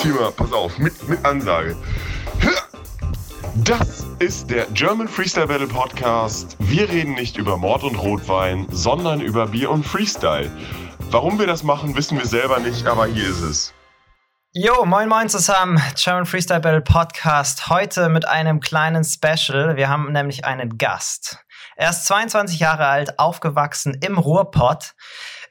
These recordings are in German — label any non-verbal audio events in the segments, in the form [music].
hier mal, pass auf, mit, mit Ansage. Das ist der German Freestyle Battle Podcast. Wir reden nicht über Mord und Rotwein, sondern über Bier und Freestyle. Warum wir das machen, wissen wir selber nicht, aber hier ist es. Jo, moin moin zusammen, German Freestyle Battle Podcast. Heute mit einem kleinen Special. Wir haben nämlich einen Gast. Er ist 22 Jahre alt, aufgewachsen im Ruhrpott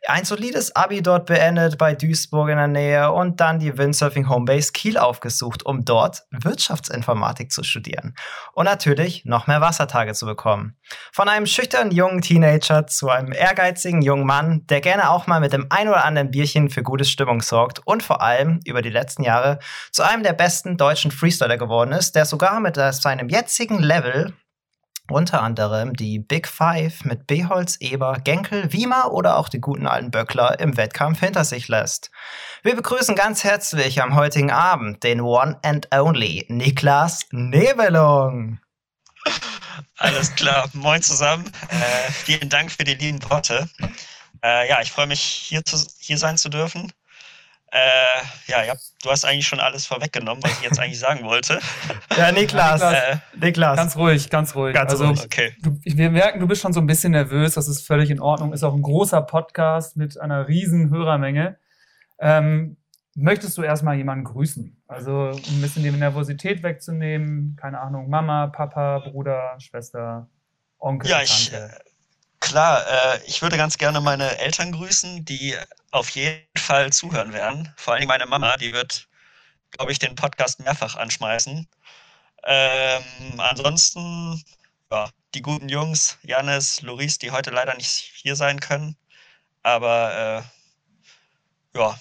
ein solides Abi dort beendet bei Duisburg in der Nähe und dann die Windsurfing Homebase Kiel aufgesucht, um dort Wirtschaftsinformatik zu studieren und natürlich noch mehr Wassertage zu bekommen. Von einem schüchternen jungen Teenager zu einem ehrgeizigen jungen Mann, der gerne auch mal mit dem ein oder anderen Bierchen für gute Stimmung sorgt und vor allem über die letzten Jahre zu einem der besten deutschen Freestyler geworden ist, der sogar mit seinem jetzigen Level unter anderem die Big Five mit Beholz, Eber, Genkel, Wiemer oder auch die guten alten Böckler im Wettkampf hinter sich lässt. Wir begrüßen ganz herzlich am heutigen Abend den One and Only Niklas Nebelung. Alles klar, moin zusammen. Äh, vielen Dank für die lieben Worte. Äh, ja, ich freue mich, hier, zu, hier sein zu dürfen. Äh, ja, ja, du hast eigentlich schon alles vorweggenommen, was ich jetzt eigentlich sagen wollte. Ja, Niklas, äh, Niklas. Ganz ruhig, ganz ruhig. Ganz also, ruhig. Okay. Du, wir merken, du bist schon so ein bisschen nervös, das ist völlig in Ordnung. Ist auch ein großer Podcast mit einer riesen Hörermenge. Ähm, möchtest du erstmal jemanden grüßen? Also ein bisschen die Nervosität wegzunehmen. Keine Ahnung, Mama, Papa, Bruder, Schwester, Onkel, ja, ich, Tante. Äh, klar, äh, ich würde ganz gerne meine Eltern grüßen, die auf jeden Fall zuhören werden. Vor allem meine Mama, die wird, glaube ich, den Podcast mehrfach anschmeißen. Ähm, ansonsten, ja, die guten Jungs, Janis, Loris, die heute leider nicht hier sein können. Aber äh, ja,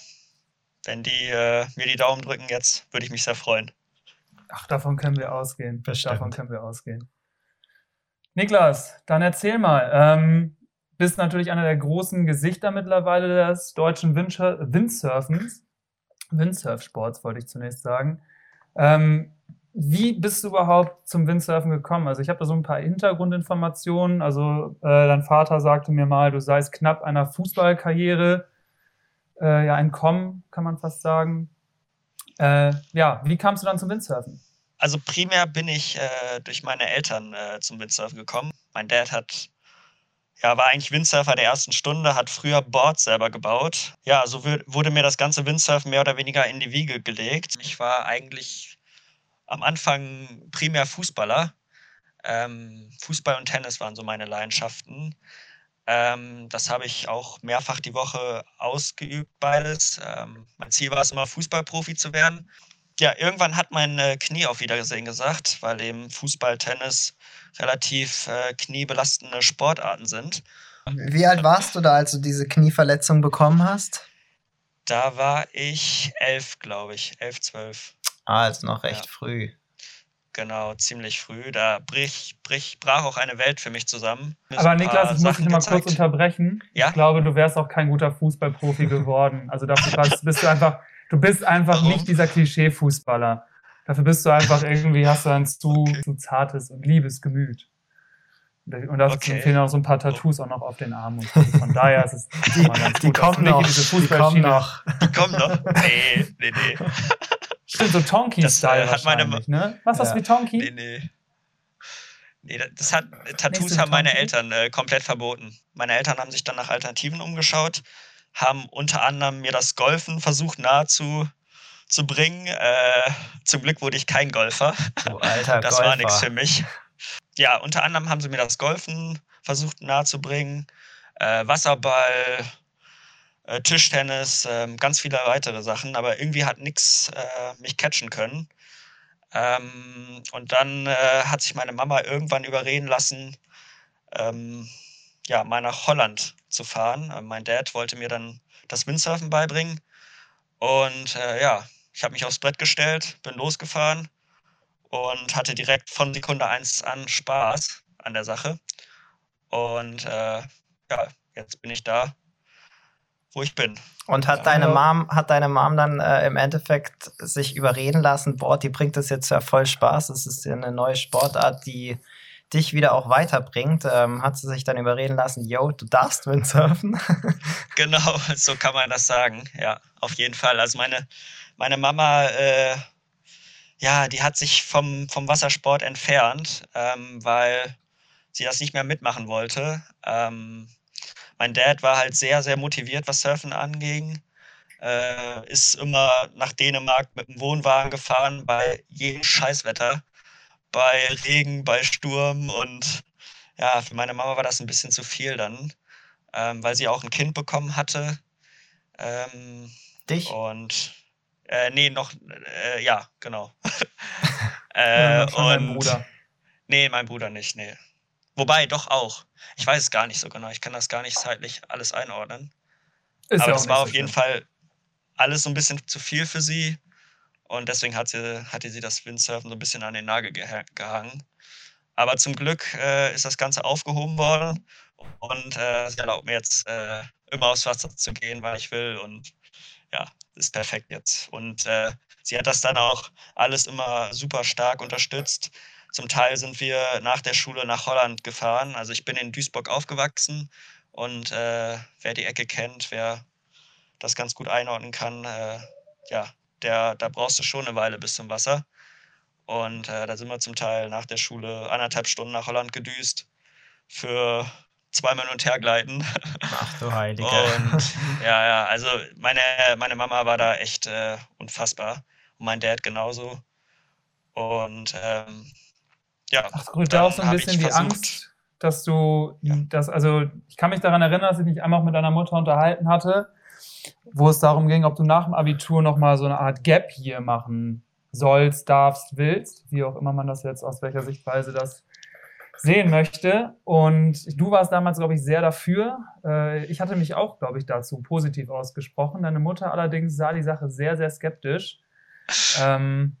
wenn die äh, mir die Daumen drücken jetzt, würde ich mich sehr freuen. Ach, davon können wir ausgehen. Bestimmt. Davon können wir ausgehen. Niklas, dann erzähl mal. Ähm, bist natürlich einer der großen Gesichter mittlerweile des deutschen Windsurfens. Windsurfsports wollte ich zunächst sagen. Ähm, wie bist du überhaupt zum Windsurfen gekommen? Also ich habe da so ein paar Hintergrundinformationen. Also äh, dein Vater sagte mir mal, du seist knapp einer Fußballkarriere äh, ja entkommen, kann man fast sagen. Äh, ja, wie kamst du dann zum Windsurfen? Also primär bin ich äh, durch meine Eltern äh, zum Windsurfen gekommen. Mein Dad hat ja, war eigentlich Windsurfer der ersten Stunde, hat früher Boards selber gebaut. Ja, so wurde mir das ganze Windsurfen mehr oder weniger in die Wiege gelegt. Ich war eigentlich am Anfang primär Fußballer. Ähm, Fußball und Tennis waren so meine Leidenschaften. Ähm, das habe ich auch mehrfach die Woche ausgeübt, beides. Ähm, mein Ziel war es immer, Fußballprofi zu werden. Ja, irgendwann hat mein äh, Knie auf Wiedersehen gesagt, weil eben Fußball, Tennis relativ äh, kniebelastende Sportarten sind. Wie alt warst du da, als du diese Knieverletzung bekommen hast? Da war ich elf, glaube ich. Elf, zwölf. Ah, also noch recht ja. früh. Genau, ziemlich früh. Da brich, brich, brach auch eine Welt für mich zusammen. Aber Niklas, ich muss dich mal kurz unterbrechen. Ja? Ich glaube, du wärst auch kein guter Fußballprofi geworden. Also dafür [laughs] bist du einfach, du bist einfach Warum? nicht dieser Klischee-Fußballer. Dafür bist du einfach [laughs] irgendwie, hast du ein zu, okay. zu zartes und liebes Gemüt. Und da okay. fehlen auch so ein paar Tattoos auch noch auf den Armen. Und von daher ist es [laughs] die, die kommen noch. Die kommen noch. Die kommen noch. Nee, nee, nee. [laughs] Stimmt, so Tonky-Style äh, hat meine ne? Was ja. das wie Tonky? Nee, nee. Nee, das hat, Tattoos haben meine Eltern äh, komplett verboten. Meine Eltern haben sich dann nach Alternativen umgeschaut, haben unter anderem mir das Golfen versucht nahezu zu bringen. Äh, zum Glück wurde ich kein Golfer. Oh, alter das Golfer. war nichts für mich. Ja, unter anderem haben sie mir das Golfen versucht nahezubringen, äh, Wasserball, äh, Tischtennis, äh, ganz viele weitere Sachen, aber irgendwie hat nichts äh, mich catchen können. Ähm, und dann äh, hat sich meine Mama irgendwann überreden lassen, ähm, ja, mal nach Holland zu fahren. Äh, mein Dad wollte mir dann das Windsurfen beibringen. Und ja, ich habe mich aufs Brett gestellt, bin losgefahren und hatte direkt von Sekunde 1 an Spaß an der Sache. Und äh, ja, jetzt bin ich da, wo ich bin. Und hat deine Mom, hat deine Mom dann äh, im Endeffekt sich überreden lassen, boah, die bringt das jetzt ja voll Spaß, es ist ja eine neue Sportart, die, dich wieder auch weiterbringt. Ähm, hat sie sich dann überreden lassen, yo, du darfst Windsurfen? [laughs] genau, so kann man das sagen. Ja, auf jeden Fall. Also meine, meine Mama, äh, ja, die hat sich vom, vom Wassersport entfernt, ähm, weil sie das nicht mehr mitmachen wollte. Ähm, mein Dad war halt sehr, sehr motiviert, was Surfen anging. Äh, ist immer nach Dänemark mit dem Wohnwagen gefahren bei jedem Scheißwetter. Bei Regen, bei Sturm und ja, für meine Mama war das ein bisschen zu viel dann, ähm, weil sie auch ein Kind bekommen hatte. Ähm, Dich? Und äh, nee, noch, äh, ja, genau. [laughs] [laughs] äh, ja, und Bruder. Nee, mein Bruder nicht, nee. Wobei, doch auch. Ich weiß es gar nicht so genau. Ich kann das gar nicht zeitlich alles einordnen. Ist Aber es war auf jeden Fall alles so ein bisschen zu viel für sie. Und deswegen hat hatte sie das Windsurfen so ein bisschen an den Nagel gehangen. Aber zum Glück äh, ist das Ganze aufgehoben worden. Und äh, sie erlaubt mir jetzt äh, immer aufs Wasser zu gehen, weil ich will. Und ja, ist perfekt jetzt. Und äh, sie hat das dann auch alles immer super stark unterstützt. Zum Teil sind wir nach der Schule nach Holland gefahren. Also ich bin in Duisburg aufgewachsen und äh, wer die Ecke kennt, wer das ganz gut einordnen kann, äh, ja, der, da brauchst du schon eine Weile bis zum Wasser. Und äh, da sind wir zum Teil nach der Schule anderthalb Stunden nach Holland gedüst für zweimal hin und her gleiten. Ach du [laughs] Heilige. Und [laughs] ja, ja, also meine, meine Mama war da echt äh, unfassbar und mein Dad genauso. Und ähm, ja. Ach, da auch so ein bisschen die Angst, dass du ja. das, also ich kann mich daran erinnern, dass ich mich einmal auch mit deiner Mutter unterhalten hatte, wo es darum ging, ob du nach dem Abitur nochmal so eine Art Gap hier machen sollst, darfst, willst, wie auch immer man das jetzt aus welcher Sichtweise das sehen möchte. Und du warst damals, glaube ich, sehr dafür. Äh, ich hatte mich auch, glaube ich, dazu positiv ausgesprochen. Deine Mutter allerdings sah die Sache sehr, sehr skeptisch. Ähm,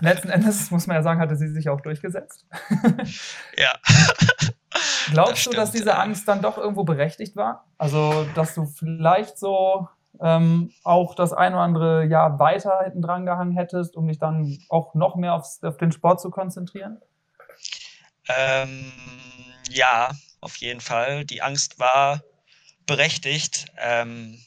letzten Endes, [laughs] muss man ja sagen, hatte sie sich auch durchgesetzt. [laughs] ja. Glaubst das du, dass diese Angst dann doch irgendwo berechtigt war? Also, dass du vielleicht so ähm, auch das ein oder andere Jahr weiter hinten dran gehangen hättest, um dich dann auch noch mehr aufs, auf den Sport zu konzentrieren? Ähm, ja, auf jeden Fall. Die Angst war berechtigt. Ähm,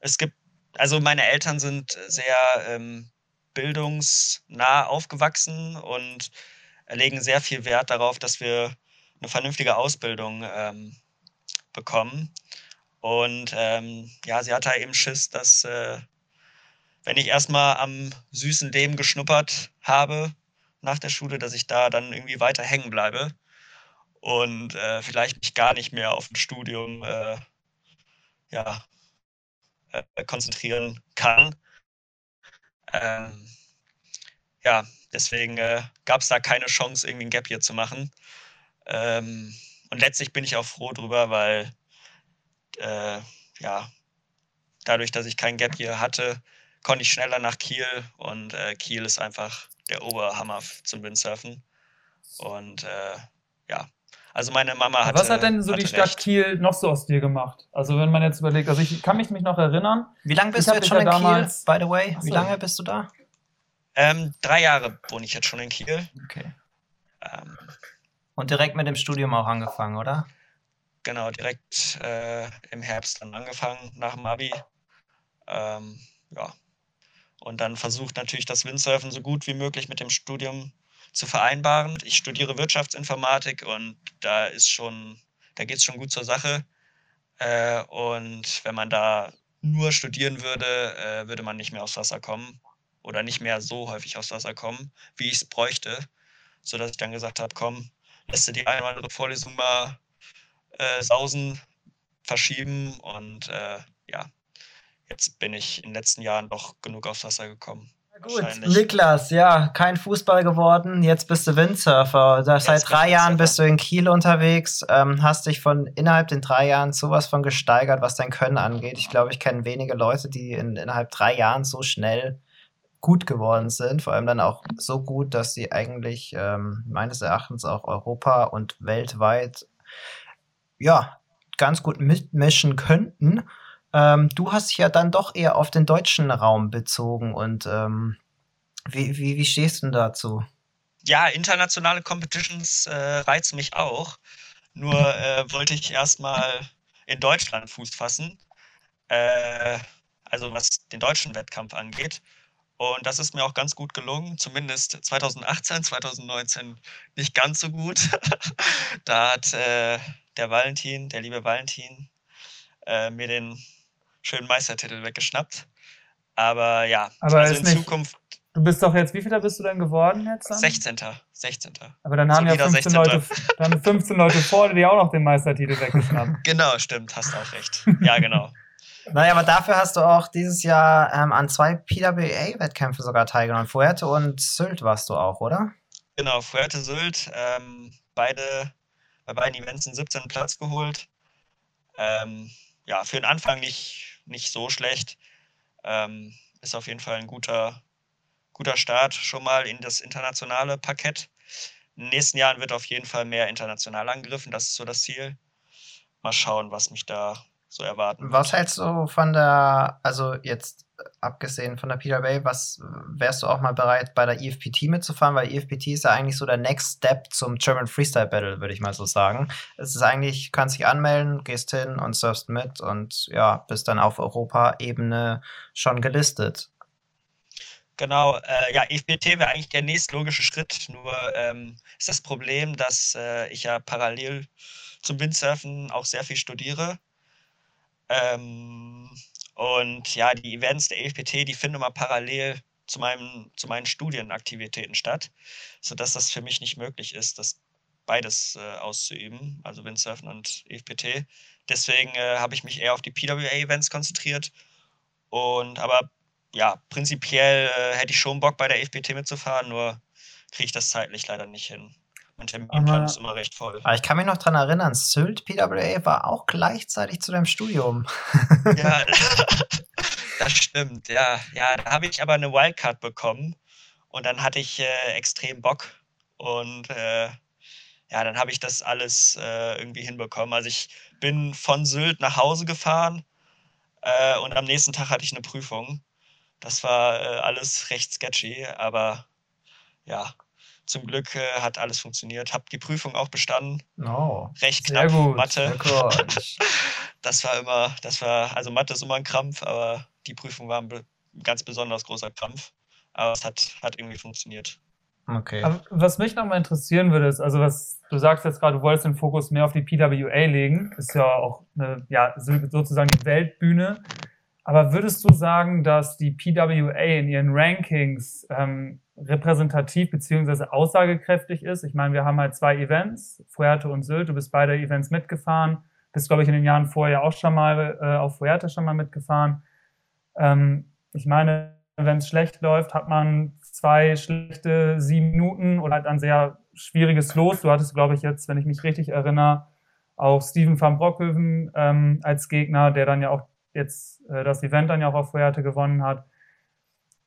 es gibt, also meine Eltern sind sehr ähm, bildungsnah aufgewachsen und legen sehr viel Wert darauf, dass wir eine vernünftige Ausbildung ähm, bekommen. Und ähm, ja, sie hatte eben Schiss, dass äh, wenn ich erstmal am süßen Leben geschnuppert habe nach der Schule, dass ich da dann irgendwie weiter hängen bleibe und äh, vielleicht mich gar nicht mehr auf ein Studium äh, ja, äh, konzentrieren kann. Ähm, ja, deswegen äh, gab es da keine Chance, irgendwie ein Gap hier zu machen. Ähm, und letztlich bin ich auch froh drüber, weil äh, ja, dadurch, dass ich kein Gap hier hatte, konnte ich schneller nach Kiel und äh, Kiel ist einfach der Oberhammer zum Windsurfen. Und äh, ja, also meine Mama hat. Was hat denn so die Stadt recht. Kiel noch so aus dir gemacht? Also wenn man jetzt überlegt, also ich kann mich, mich noch erinnern. Wie lange bist du jetzt schon in damals, Kiel, by the way? Wie lange bist du da? Ähm, drei Jahre wohne ich jetzt schon in Kiel. Okay. Ähm, Und direkt mit dem Studium auch angefangen, oder? Genau, direkt äh, im Herbst dann angefangen, nach dem Abi. Ähm, ja. Und dann versucht natürlich das Windsurfen so gut wie möglich mit dem Studium zu vereinbaren. Ich studiere Wirtschaftsinformatik und da ist schon, da geht es schon gut zur Sache. Äh, und wenn man da nur studieren würde, äh, würde man nicht mehr aufs Wasser kommen oder nicht mehr so häufig aufs Wasser kommen, wie ich es bräuchte, sodass ich dann gesagt habe, komm, lässt du die eine oder andere Vorlesung mal äh, sausen, verschieben und äh, ja, jetzt bin ich in den letzten Jahren doch genug aufs Wasser gekommen. Gut, Niklas, ja, kein Fußball geworden, jetzt bist du Windsurfer. Das seit drei Jahren bist du in Kiel unterwegs, ähm, hast dich von innerhalb den drei Jahren sowas von gesteigert, was dein Können angeht. Ich glaube, ich kenne wenige Leute, die in, innerhalb drei Jahren so schnell gut geworden sind, vor allem dann auch so gut, dass sie eigentlich ähm, meines Erachtens auch Europa und weltweit ja ganz gut mitmischen könnten. Ähm, du hast dich ja dann doch eher auf den deutschen Raum bezogen und ähm, wie, wie, wie stehst du dazu? ja, internationale Competitions äh, reizen mich auch. Nur [laughs] äh, wollte ich erstmal in Deutschland Fuß fassen. Äh, also was den deutschen Wettkampf angeht. Und das ist mir auch ganz gut gelungen, zumindest 2018, 2019 nicht ganz so gut. [laughs] da hat äh, der Valentin, der liebe Valentin, äh, mir den schönen Meistertitel weggeschnappt. Aber ja, Aber also in nicht, Zukunft. Du bist doch jetzt, wie viel bist du denn geworden jetzt? Dann? 16. 16. Aber dann haben so ja 15 Leute, dann 15 Leute vor dir auch noch den Meistertitel weggeschnappt. [laughs] Genau, stimmt, hast auch recht. Ja, genau. [laughs] Naja, aber dafür hast du auch dieses Jahr ähm, an zwei PWA-Wettkämpfen sogar teilgenommen. Fuerte und Sylt warst du auch, oder? Genau, Fuerte, Sylt. Ähm, beide, bei beiden Events einen 17. Platz geholt. Ähm, ja, für den Anfang nicht, nicht so schlecht. Ähm, ist auf jeden Fall ein guter, guter Start schon mal in das internationale Parkett. In den nächsten Jahren wird auf jeden Fall mehr international angegriffen. Das ist so das Ziel. Mal schauen, was mich da so erwarten. Was hältst du von der, also jetzt abgesehen von der Peter Bay, was wärst du auch mal bereit, bei der EFPT mitzufahren? Weil EFPT ist ja eigentlich so der Next Step zum German Freestyle Battle, würde ich mal so sagen. Es ist eigentlich, kannst dich anmelden, gehst hin und surfst mit und ja, bist dann auf Europa-Ebene schon gelistet. Genau, äh, ja, EFPT wäre eigentlich der nächstlogische Schritt, nur ähm, ist das Problem, dass äh, ich ja parallel zum Windsurfen auch sehr viel studiere ähm, und ja, die Events der EFPT, die finden immer parallel zu, meinem, zu meinen Studienaktivitäten statt, sodass das für mich nicht möglich ist, das beides äh, auszuüben, also Windsurfen und EFPT. Deswegen äh, habe ich mich eher auf die PWA-Events konzentriert. Und aber ja, prinzipiell äh, hätte ich schon Bock bei der EFPT mitzufahren, nur kriege ich das zeitlich leider nicht hin. Mein Terminplan ist immer recht voll. Aber ich kann mich noch daran erinnern, Sylt PWA war auch gleichzeitig zu deinem Studium. ja, [laughs] das stimmt. Ja, ja da habe ich aber eine Wildcard bekommen und dann hatte ich äh, extrem Bock und äh, ja, dann habe ich das alles äh, irgendwie hinbekommen. Also ich bin von Sylt nach Hause gefahren äh, und am nächsten Tag hatte ich eine Prüfung. Das war äh, alles recht sketchy, aber ja, zum Glück äh, hat alles funktioniert. Hab die Prüfung auch bestanden. Oh, Recht knapp. Gut, Mathe. [laughs] das war immer, das war, also Mathe ist immer ein Krampf, aber die Prüfung war ein ganz besonders großer Krampf. Aber es hat, hat irgendwie funktioniert. Okay. Aber was mich nochmal interessieren würde, ist, also was du sagst jetzt gerade, du wolltest den Fokus mehr auf die PWA legen, ist ja auch eine, ja, sozusagen die Weltbühne. Aber würdest du sagen, dass die PWA in ihren Rankings ähm, repräsentativ beziehungsweise aussagekräftig ist. Ich meine, wir haben halt zwei Events, Fuerte und Sylt. Du bist beide Events mitgefahren. Bist, glaube ich, in den Jahren vorher auch schon mal äh, auf Fuerte schon mal mitgefahren. Ähm, ich meine, wenn es schlecht läuft, hat man zwei schlechte sieben Minuten oder halt ein sehr schwieriges Los. Du hattest, glaube ich, jetzt, wenn ich mich richtig erinnere, auch Steven van Brockhoven ähm, als Gegner, der dann ja auch jetzt äh, das Event dann ja auch auf Fuerte gewonnen hat.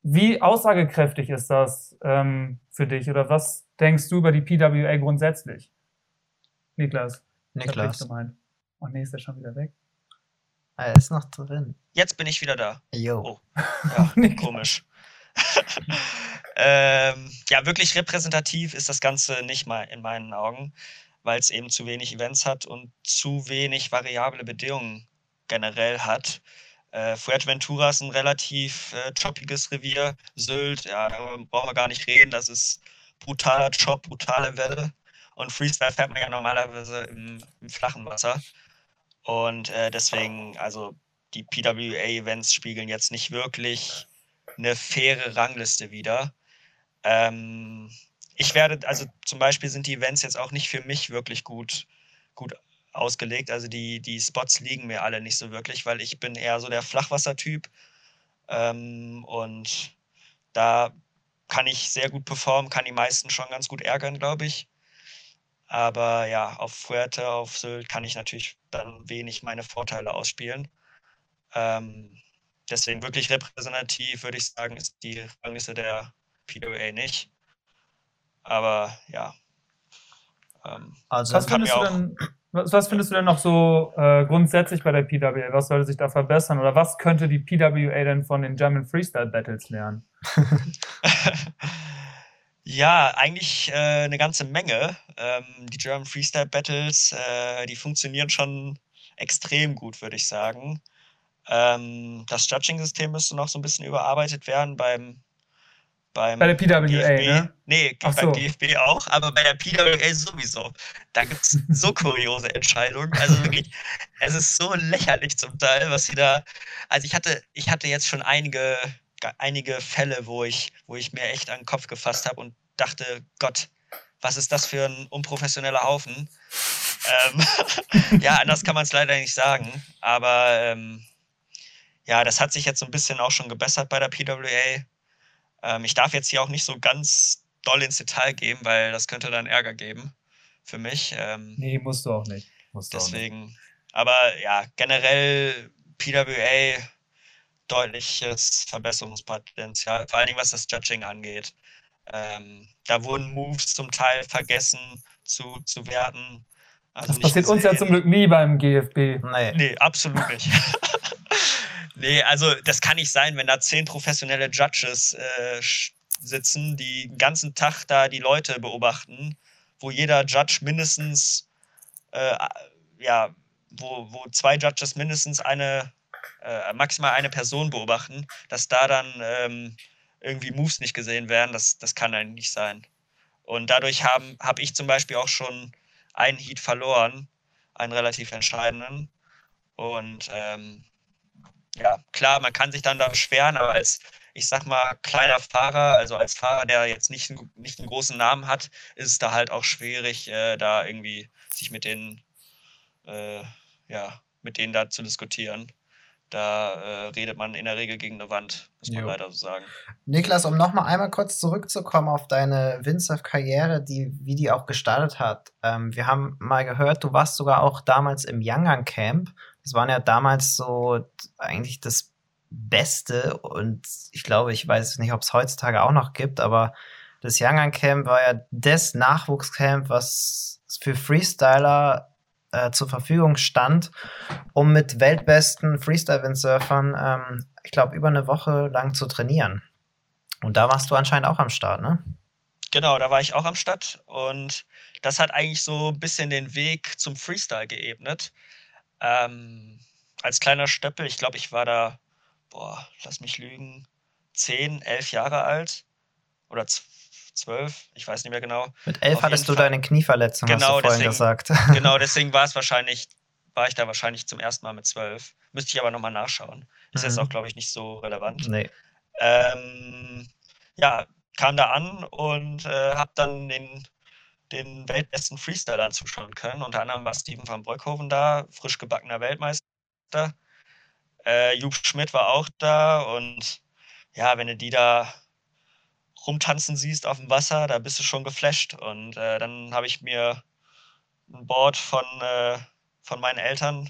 Wie aussagekräftig ist das ähm, für dich oder was denkst du über die PWA grundsätzlich? Niklas. Niklas. Oh nee, ist er schon wieder weg? Er ist noch drin. Jetzt bin ich wieder da. Jo. Oh. [laughs] Ja, komisch. [laughs] ähm, ja, wirklich repräsentativ ist das Ganze nicht mal in meinen Augen, weil es eben zu wenig Events hat und zu wenig variable Bedingungen generell hat. Äh, Fuerteventura ist ein relativ äh, choppiges Revier. Sylt, ja, da brauchen wir gar nicht reden. Das ist brutaler Chop, brutale Welle. Und Freestyle fährt man ja normalerweise im, im flachen Wasser. Und äh, deswegen, also die PWA-Events spiegeln jetzt nicht wirklich eine faire Rangliste wider. Ähm, ich werde, also zum Beispiel sind die Events jetzt auch nicht für mich wirklich gut, gut ausgelegt. Also die, die Spots liegen mir alle nicht so wirklich, weil ich bin eher so der Flachwassertyp. Ähm, und da kann ich sehr gut performen, kann die meisten schon ganz gut ärgern, glaube ich. Aber ja, auf Fuerte, auf Sylt kann ich natürlich dann wenig meine Vorteile ausspielen. Ähm, deswegen wirklich repräsentativ, würde ich sagen, ist die Rangliste der PWA nicht. Aber ja. Ähm, also, was findest du denn, was, was, findest du denn noch so äh, grundsätzlich bei der PWA? Was sollte sich da verbessern? Oder was könnte die PWA denn von den German Freestyle Battles lernen? [laughs] Ja, eigentlich äh, eine ganze Menge. Ähm, die German Freestyle Battles, äh, die funktionieren schon extrem gut, würde ich sagen. Ähm, das Judging-System müsste noch so ein bisschen überarbeitet werden beim beim bei der PWA, DFB. ne? Nee, Ach beim so. DFB auch, aber bei der PWA sowieso. Da gibt es [laughs] so kuriose Entscheidungen. Also wirklich, es ist so lächerlich zum Teil, was sie da. Also ich hatte, ich hatte jetzt schon einige, einige Fälle, wo ich, wo ich mir echt an den Kopf gefasst habe und dachte, Gott, was ist das für ein unprofessioneller Haufen? Ähm, [laughs] ja, anders kann man es leider nicht sagen. Aber ähm, ja, das hat sich jetzt so ein bisschen auch schon gebessert bei der PWA. Ähm, ich darf jetzt hier auch nicht so ganz doll ins Detail gehen, weil das könnte dann Ärger geben für mich. Ähm, Nee, musst du auch nicht. Musst du auch nicht. deswegen, aber ja, generell PWA deutliches Verbesserungspotenzial, vor allen Dingen was das Judging angeht. Ähm, da wurden Moves zum Teil vergessen zu, zu werten. Also Das passiert uns ja gesehen. zum Glück nie beim GFB. Nee. Nee, absolut nicht. [laughs] [laughs] nee, also das kann nicht sein, wenn da zehn professionelle Judges äh, sitzen, die den ganzen Tag da die Leute beobachten, wo jeder Judge mindestens, äh, ja, wo, wo zwei Judges mindestens eine, äh, maximal eine Person beobachten, dass da dann ähm, irgendwie Moves nicht gesehen werden, das, das kann eigentlich nicht sein. Und dadurch habe hab ich zum Beispiel auch schon einen Heat verloren, einen relativ entscheidenden. Und ähm, ja, klar, man kann sich dann da beschweren, aber als, ich sag mal, kleiner Fahrer, also als Fahrer, der jetzt nicht, einen- nicht einen großen Namen hat, ist es da halt auch schwierig, äh, da irgendwie sich mit denen, äh, ja, mit denen da zu diskutieren. Da äh, redet man in der Regel gegen eine Wand, muss man Jo. leider so sagen. Niklas, um nochmal einmal kurz zurückzukommen auf deine Windsurf-Karriere, die, wie die auch gestartet hat. Ähm, wir haben mal gehört, du warst sogar auch damals im Yangan Camp. Das waren ja damals so eigentlich das Beste und ich glaube, ich weiß nicht, ob es heutzutage auch noch gibt, aber das Yangan Camp war ja das Nachwuchscamp, was für Freestyler äh, zur Verfügung stand, um mit weltbesten Freestyle-Windsurfern, ähm, ich glaube, über eine Woche lang zu trainieren. Und da warst du anscheinend auch am Start, ne? Genau, da war ich auch am Start und das hat eigentlich so ein bisschen den Weg zum Freestyle geebnet. Ähm, als kleiner Stöppel, ich glaube, ich war da, boah, lass mich lügen, 10, 11 Jahre alt oder z- 12, ich weiß nicht mehr genau. Mit elf Auf hattest du Fall. deine Knieverletzung, Genau, hast du vorhin deswegen- gesagt. [laughs] Genau, deswegen war es wahrscheinlich, war ich da wahrscheinlich zum ersten Mal mit 12. Müsste ich aber nochmal nachschauen. Ist jetzt Mhm. auch, glaube ich, nicht so relevant. nee. Ähm, ja, kam da an und äh, habe dann den, den weltbesten Freestylern zuschauen können. Unter anderem war Steven van Broekhoven da, frisch gebackener Weltmeister. Äh, Jupp Schmidt war auch da und ja, wenn du die da rumtanzen siehst auf dem Wasser, da bist du schon geflasht. Und äh, dann habe ich mir ein Board von, äh, von meinen Eltern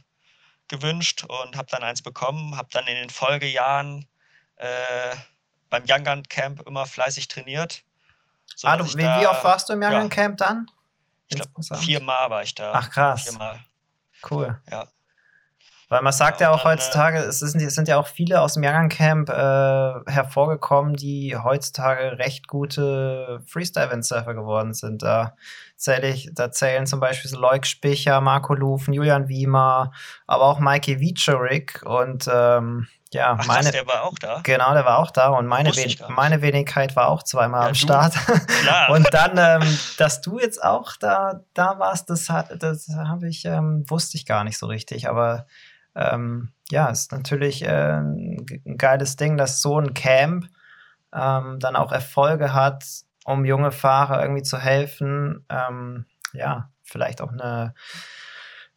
gewünscht und habe dann eins bekommen, habe dann in den Folgejahren äh, beim Young Gun Camp immer fleißig trainiert. So Ah, du, wie, da- wie oft warst du im Young ja. Camp dann? Ich glaube, viermal war ich da. Ach, krass. Viermal. Cool. Ja. Weil man sagt Ja, ja, auch dann, äh, heutzutage, es, sind, es sind ja auch viele aus dem Young Camp äh, hervorgekommen, die heutzutage recht gute Freestyle-Windsurfer geworden sind. Da, zähle ich, da zählen zum Beispiel so Leuk Spicher, Marco Lufen, Julian Wiemer, aber auch Mikey Wieczorek und ähm, ja, Ach, meine, der war auch da. Genau, der war auch da und meine, Wen meine Wenigkeit war auch zweimal Ja, am. Start. [laughs] Klar. und dann, ähm, dass du jetzt auch da, da warst, das, hat- das habe ich, ähm, wusste ich gar nicht so richtig. Aber ähm, ja, ist natürlich äh, ein geiles Ding, dass so ein Camp ähm, dann auch Erfolge hat, um junge Fahrer irgendwie zu helfen, ähm, ja, vielleicht auch eine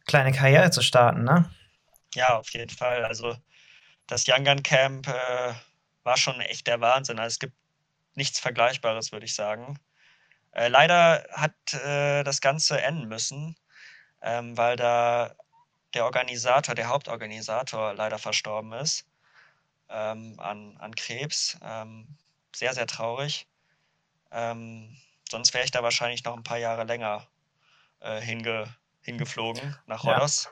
kleine Karriere zu starten, ne? Ja, auf jeden Fall. Also das Young Gun Camp äh, war schon echt der Wahnsinn. Also es gibt nichts Vergleichbares, würde ich sagen. Äh, leider hat äh, das Ganze enden müssen, ähm, weil da der Organisator, der Hauptorganisator leider verstorben ist ähm, an, an Krebs. Ähm, sehr, sehr traurig. Ähm, sonst wäre ich da wahrscheinlich noch ein paar Jahre länger äh, hinge, hingeflogen nach Ja. Rhodos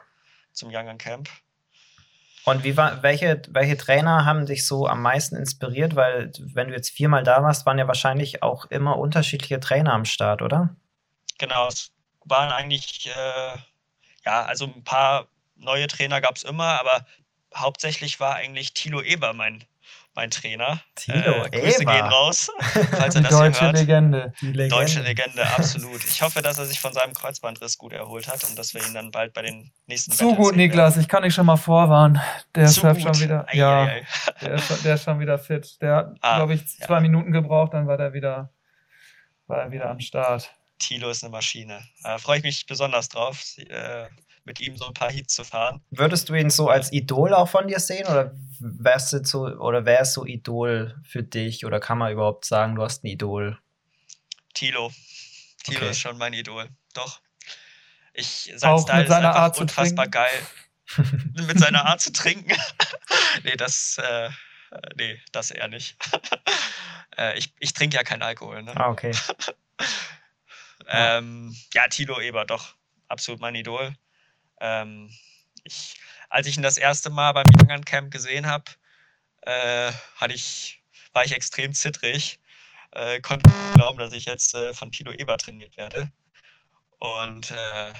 zum Young Camp. Und wie war, welche, welche Trainer haben dich so am meisten inspiriert? Weil, wenn du jetzt viermal da warst, waren ja wahrscheinlich auch immer unterschiedliche Trainer am Start, oder? Genau, es waren eigentlich, äh, ja, also ein paar neue Trainer gab es immer, aber hauptsächlich war eigentlich Thilo Eber mein mein Trainer. Tilo, äh, Grüße Eva. gehen raus, falls Die [laughs] er das deutsche hier hört. Legende. Die Legende. Deutsche Legende, [laughs] absolut. Ich hoffe, dass er sich von seinem Kreuzbandriss gut erholt hat und dass wir ihn dann bald bei den nächsten Zu Battles gut. Niklas. Ich kann dich schon mal vorwarnen. Der Zu surft gut. schon wieder. Ei, ja, ei, ei. Der, ist, schon- der ist schon wieder fit. Der hat, Ah, glaube ich, ja. zwei Minuten gebraucht, dann war der wieder, war er wieder am Start. Tilo ist eine Maschine. Da freue ich mich besonders drauf, äh, mit ihm so ein paar Heats zu fahren. Würdest du ihn so als Idol auch von dir sehen? Oder wärst du so, oder wer ist so Idol für dich? Oder kann man überhaupt sagen, du hast ein Idol? Tilo. Tilo Okay. ist schon mein Idol. Doch. Ich, sein Auch Style mit seiner ist einfach Art zu unfassbar trinken? geil. [laughs] mit seiner Art zu trinken. [laughs] nee, das, äh, nee, das eher nicht. [laughs] äh, ich ich trinke ja keinen Alkohol. Ne? Ah, okay. Ähm, ja, Tilo Eber, doch. Absolut mein Idol. Ähm, ich, als ich ihn das erste Mal beim Young Camp gesehen habe, äh, hatte ich, war ich extrem zittrig. Äh, konnte nicht glauben, dass ich jetzt äh, von Tilo Eber trainiert werde. Und äh,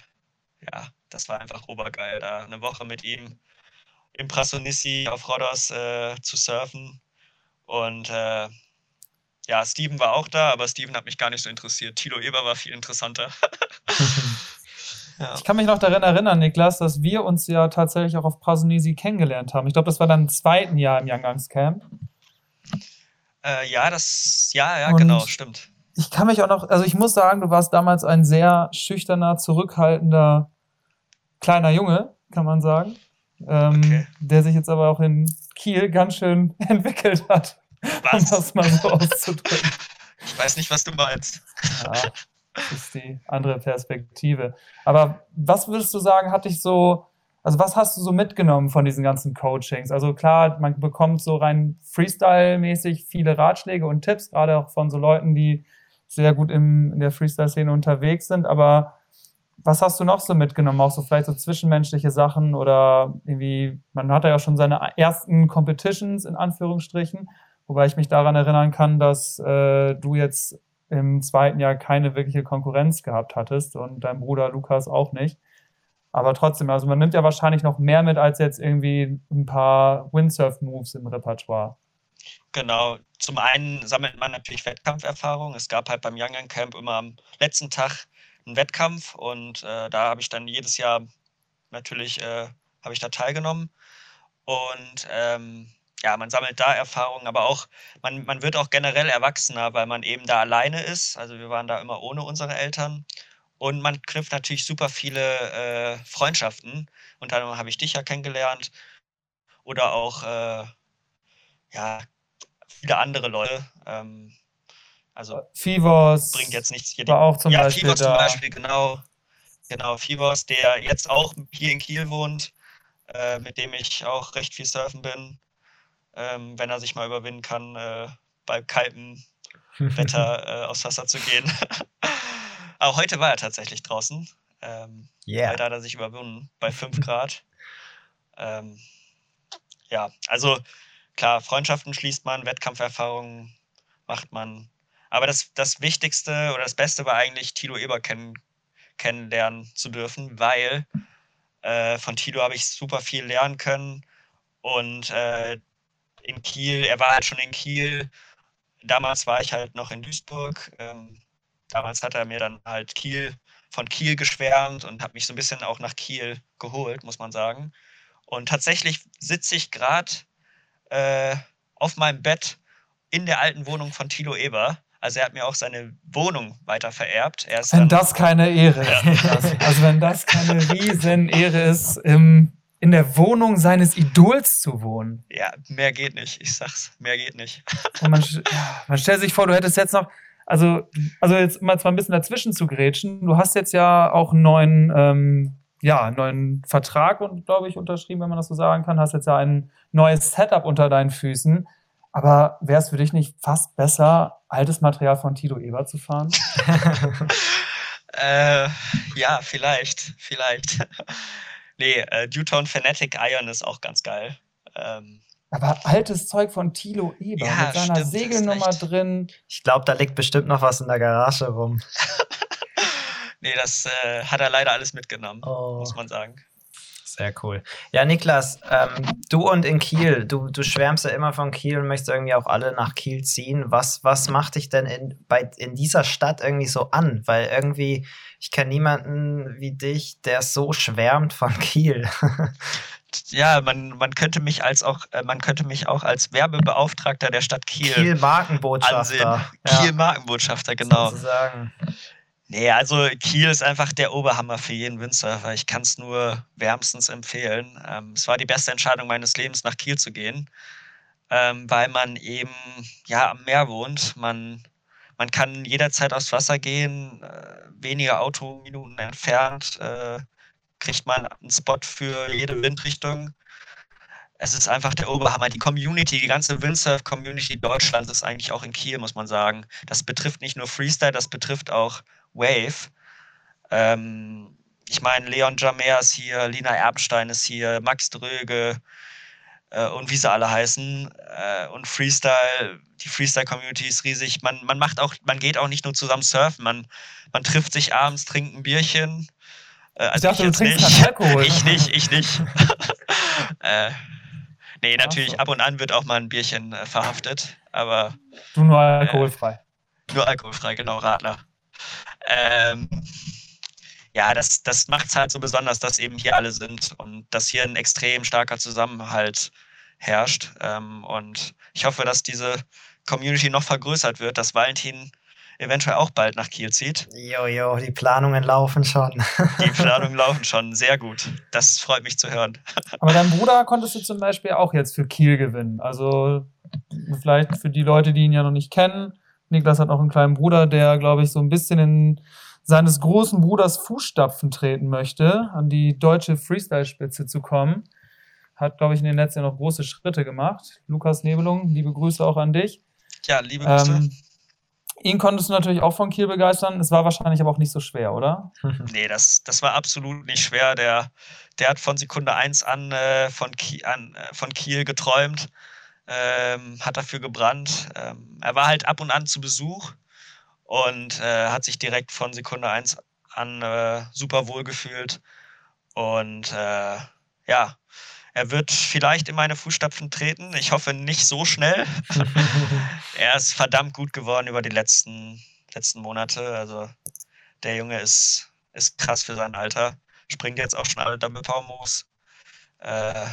ja, das war einfach obergeil, da eine Woche mit ihm im Prassonissi auf Rhodos äh, zu surfen. Und äh, ja, Steven war auch da, aber Steven hat mich gar nicht so interessiert. Tilo Eber war viel interessanter. [laughs] ja. Ich kann mich noch daran erinnern, Niklas, dass wir uns ja tatsächlich auch auf Prasonisi kennengelernt haben. Ich glaube, das war dann im zweiten Jahr im Young Camp. Äh, ja, das, ja, ja, Und- genau, stimmt. Ich kann mich auch noch, also ich muss sagen, du warst damals ein sehr schüchterner, zurückhaltender kleiner Junge, kann man sagen. Ähm, Okay. Der sich jetzt aber auch in Kiel ganz schön [laughs] entwickelt hat, um Was? das mal so auszudrücken. [laughs] Ich weiß nicht, was du meinst. Ja, ist die andere Perspektive. Aber was würdest du sagen, hat dich so, also was hast du so mitgenommen von diesen ganzen Coachings? Also klar, man bekommt so rein Freestyle-mäßig viele Ratschläge und Tipps, gerade auch von so Leuten, die sehr gut im, in der Freestyle-Szene unterwegs sind, aber was hast du noch so mitgenommen? Auch so vielleicht so zwischenmenschliche Sachen oder irgendwie, man hat ja schon seine ersten Competitions in Anführungsstrichen, wobei ich mich daran erinnern kann, dass äh, du jetzt im zweiten Jahr keine wirkliche Konkurrenz gehabt hattest und dein Bruder Lukas auch nicht. Aber trotzdem, also man nimmt ja wahrscheinlich noch mehr mit als jetzt irgendwie ein paar Windsurf-Moves im Repertoire. Genau. Zum einen sammelt man natürlich Wettkampferfahrung. Es gab halt beim Young Gun Camp immer am letzten Tag einen Wettkampf und äh, da habe ich dann jedes Jahr natürlich äh, habe ich da teilgenommen. Und ähm, ja, man sammelt da Erfahrungen, aber auch, man, man wird auch generell erwachsener, weil man eben da alleine ist. Also wir waren da immer ohne unsere Eltern. Und man knüpft natürlich super viele äh, Freundschaften. Unter anderem habe ich dich ja kennengelernt. Oder auch äh, ja, viele andere Leute. Ähm, also Fivos bringt jetzt nichts hier. war auch zum ja, Beispiel Fivos zum da. Beispiel, genau. Genau, Fivos, der jetzt auch hier in Kiel wohnt, äh, mit dem ich auch recht viel surfen bin. Ähm, wenn er sich mal überwinden kann, äh, bei kaltem Wetter [laughs] äh, aufs Wasser zu gehen. [laughs] Aber heute war er tatsächlich draußen. Ähm, Yeah. Heute hat er sich überwunden bei [laughs] 5 Grad. Ähm, ja, also klar, Freundschaften schließt man, Wettkampferfahrungen macht man. Aber das, das Wichtigste oder das Beste war eigentlich, Tilo Eber kennen, kennenlernen zu dürfen, weil äh, von Tilo habe ich super viel lernen können. Und äh, in Kiel, er war halt schon in Kiel. Damals war ich halt noch in Duisburg. Ähm, damals hat er mir dann halt Kiel von Kiel geschwärmt und hat mich so ein bisschen auch nach Kiel geholt, muss man sagen. Und tatsächlich sitze ich gerade äh, auf meinem Bett in der alten Wohnung von Thilo Eber. Also er hat mir auch seine Wohnung weiter vererbt. Er Wenn das keine Ehre ist. Also, also wenn das keine [laughs] riesen Ehre ist, im, in der Wohnung seines Idols zu wohnen. ja, mehr geht nicht. Ich sag's, mehr geht nicht. Und man, [laughs] man stellt sich vor, du hättest jetzt noch, also, also jetzt mal zwar ein bisschen dazwischen zu grätschen, du hast jetzt ja auch einen neuen, ähm, ja, einen neuen Vertrag und glaube ich unterschrieben, wenn man das so sagen kann, hast jetzt ja ein neues Setup unter deinen Füßen. Aber wäre es für dich nicht fast besser, altes Material von Tito Eber zu fahren? [laughs] Äh, ja, vielleicht, vielleicht. Nee, äh, Dewtone Fanatic Iron ist auch ganz geil. Ähm, aber altes Zeug von Tilo Eber ja, mit seiner stimmt, Segelnummer drin. Ich glaube, da liegt bestimmt noch was in der Garage rum. [laughs] nee, das äh, hat er leider alles mitgenommen, oh. muss man sagen. Sehr cool. Ja, Niklas, ähm, du und in Kiel, du, du schwärmst ja immer von Kiel und möchtest irgendwie auch alle nach Kiel ziehen. Was, was macht dich denn in, bei, in dieser Stadt irgendwie so an? Weil irgendwie, ich kenne niemanden wie dich, der so schwärmt von Kiel. [laughs] ja, man, man könnte mich als auch, äh, man könnte mich auch als Werbebeauftragter der Stadt Kiel. Kiel Markenbotschafter. Ansehen. Ja. Kiel Markenbotschafter, genau. Sozusagen. Nee, also Kiel ist einfach der Oberhammer für jeden Windsurfer. Ich kann es nur wärmstens empfehlen. Ähm, es war die beste Entscheidung meines Lebens, nach Kiel zu gehen, ähm, weil man eben ja am Meer wohnt. Man, man kann jederzeit aufs Wasser gehen, äh, wenige Autominuten entfernt. Äh, kriegt man einen Spot für jede Windrichtung. Es ist einfach der Oberhammer. Die Community, die ganze Windsurf-Community Deutschlands ist eigentlich auch in Kiel, muss man sagen. Das betrifft nicht nur Freestyle, das betrifft auch Wave. Ähm, ich meine, Leon Jamer ist hier, Lina Erbstein ist hier, Max Dröge äh, und wie sie alle heißen. Äh, und Freestyle, die Freestyle-Community ist riesig. Man, man macht auch, man geht auch nicht nur zusammen surfen, man, man trifft sich abends, trinkt ein Bierchen äh, also ich dachte, ich du trinkst nicht. Alkohol. Ich nicht, ich nicht. [laughs] äh, nee, natürlich, ab und an wird auch mal ein Bierchen äh, verhaftet, aber. Du nur äh, alkoholfrei. nur alkoholfrei, genau, Radler. Ähm, ja, das, das macht es halt so besonders, dass eben hier alle sind und dass hier ein extrem starker Zusammenhalt herrscht. Ähm, und ich hoffe, dass diese Community noch vergrößert wird, dass Valentin eventuell auch bald nach Kiel zieht. Jojo, die Planungen laufen schon. Die [laughs] Planungen laufen schon, sehr gut. Das freut mich zu hören. Aber dein Bruder konntest du zum Beispiel auch jetzt für Kiel gewinnen. Also vielleicht für die Leute, die ihn ja noch nicht kennen. Niklas hat noch einen kleinen Bruder, der, glaube ich, so ein bisschen in seines großen Bruders Fußstapfen treten möchte, an die deutsche Freestyle-Spitze zu kommen. Hat, glaube ich, in den letzten Jahren noch große Schritte gemacht. Lukas Nebelung, liebe Grüße auch an dich. Ja, liebe Grüße. Ähm, Ihn konntest du natürlich auch von Kiel begeistern. Es war wahrscheinlich aber auch nicht so schwer, oder? [laughs] [laughs] nee, das, das war absolut nicht schwer. Der, der hat von Sekunde 1 an, äh, von, Kiel, an äh, von Kiel geträumt, ähm, hat dafür gebrannt. Ähm, er war halt ab und an zu Besuch und äh, hat sich direkt von Sekunde 1 an äh, super wohl gefühlt. Und äh, ja, er wird vielleicht in meine Fußstapfen treten. Ich hoffe nicht so schnell. [laughs] er ist verdammt gut geworden über die letzten, letzten Monate. Also der Junge ist, ist krass für sein Alter. Springt jetzt auch schon alle Dumble-Power-Moves. Äh,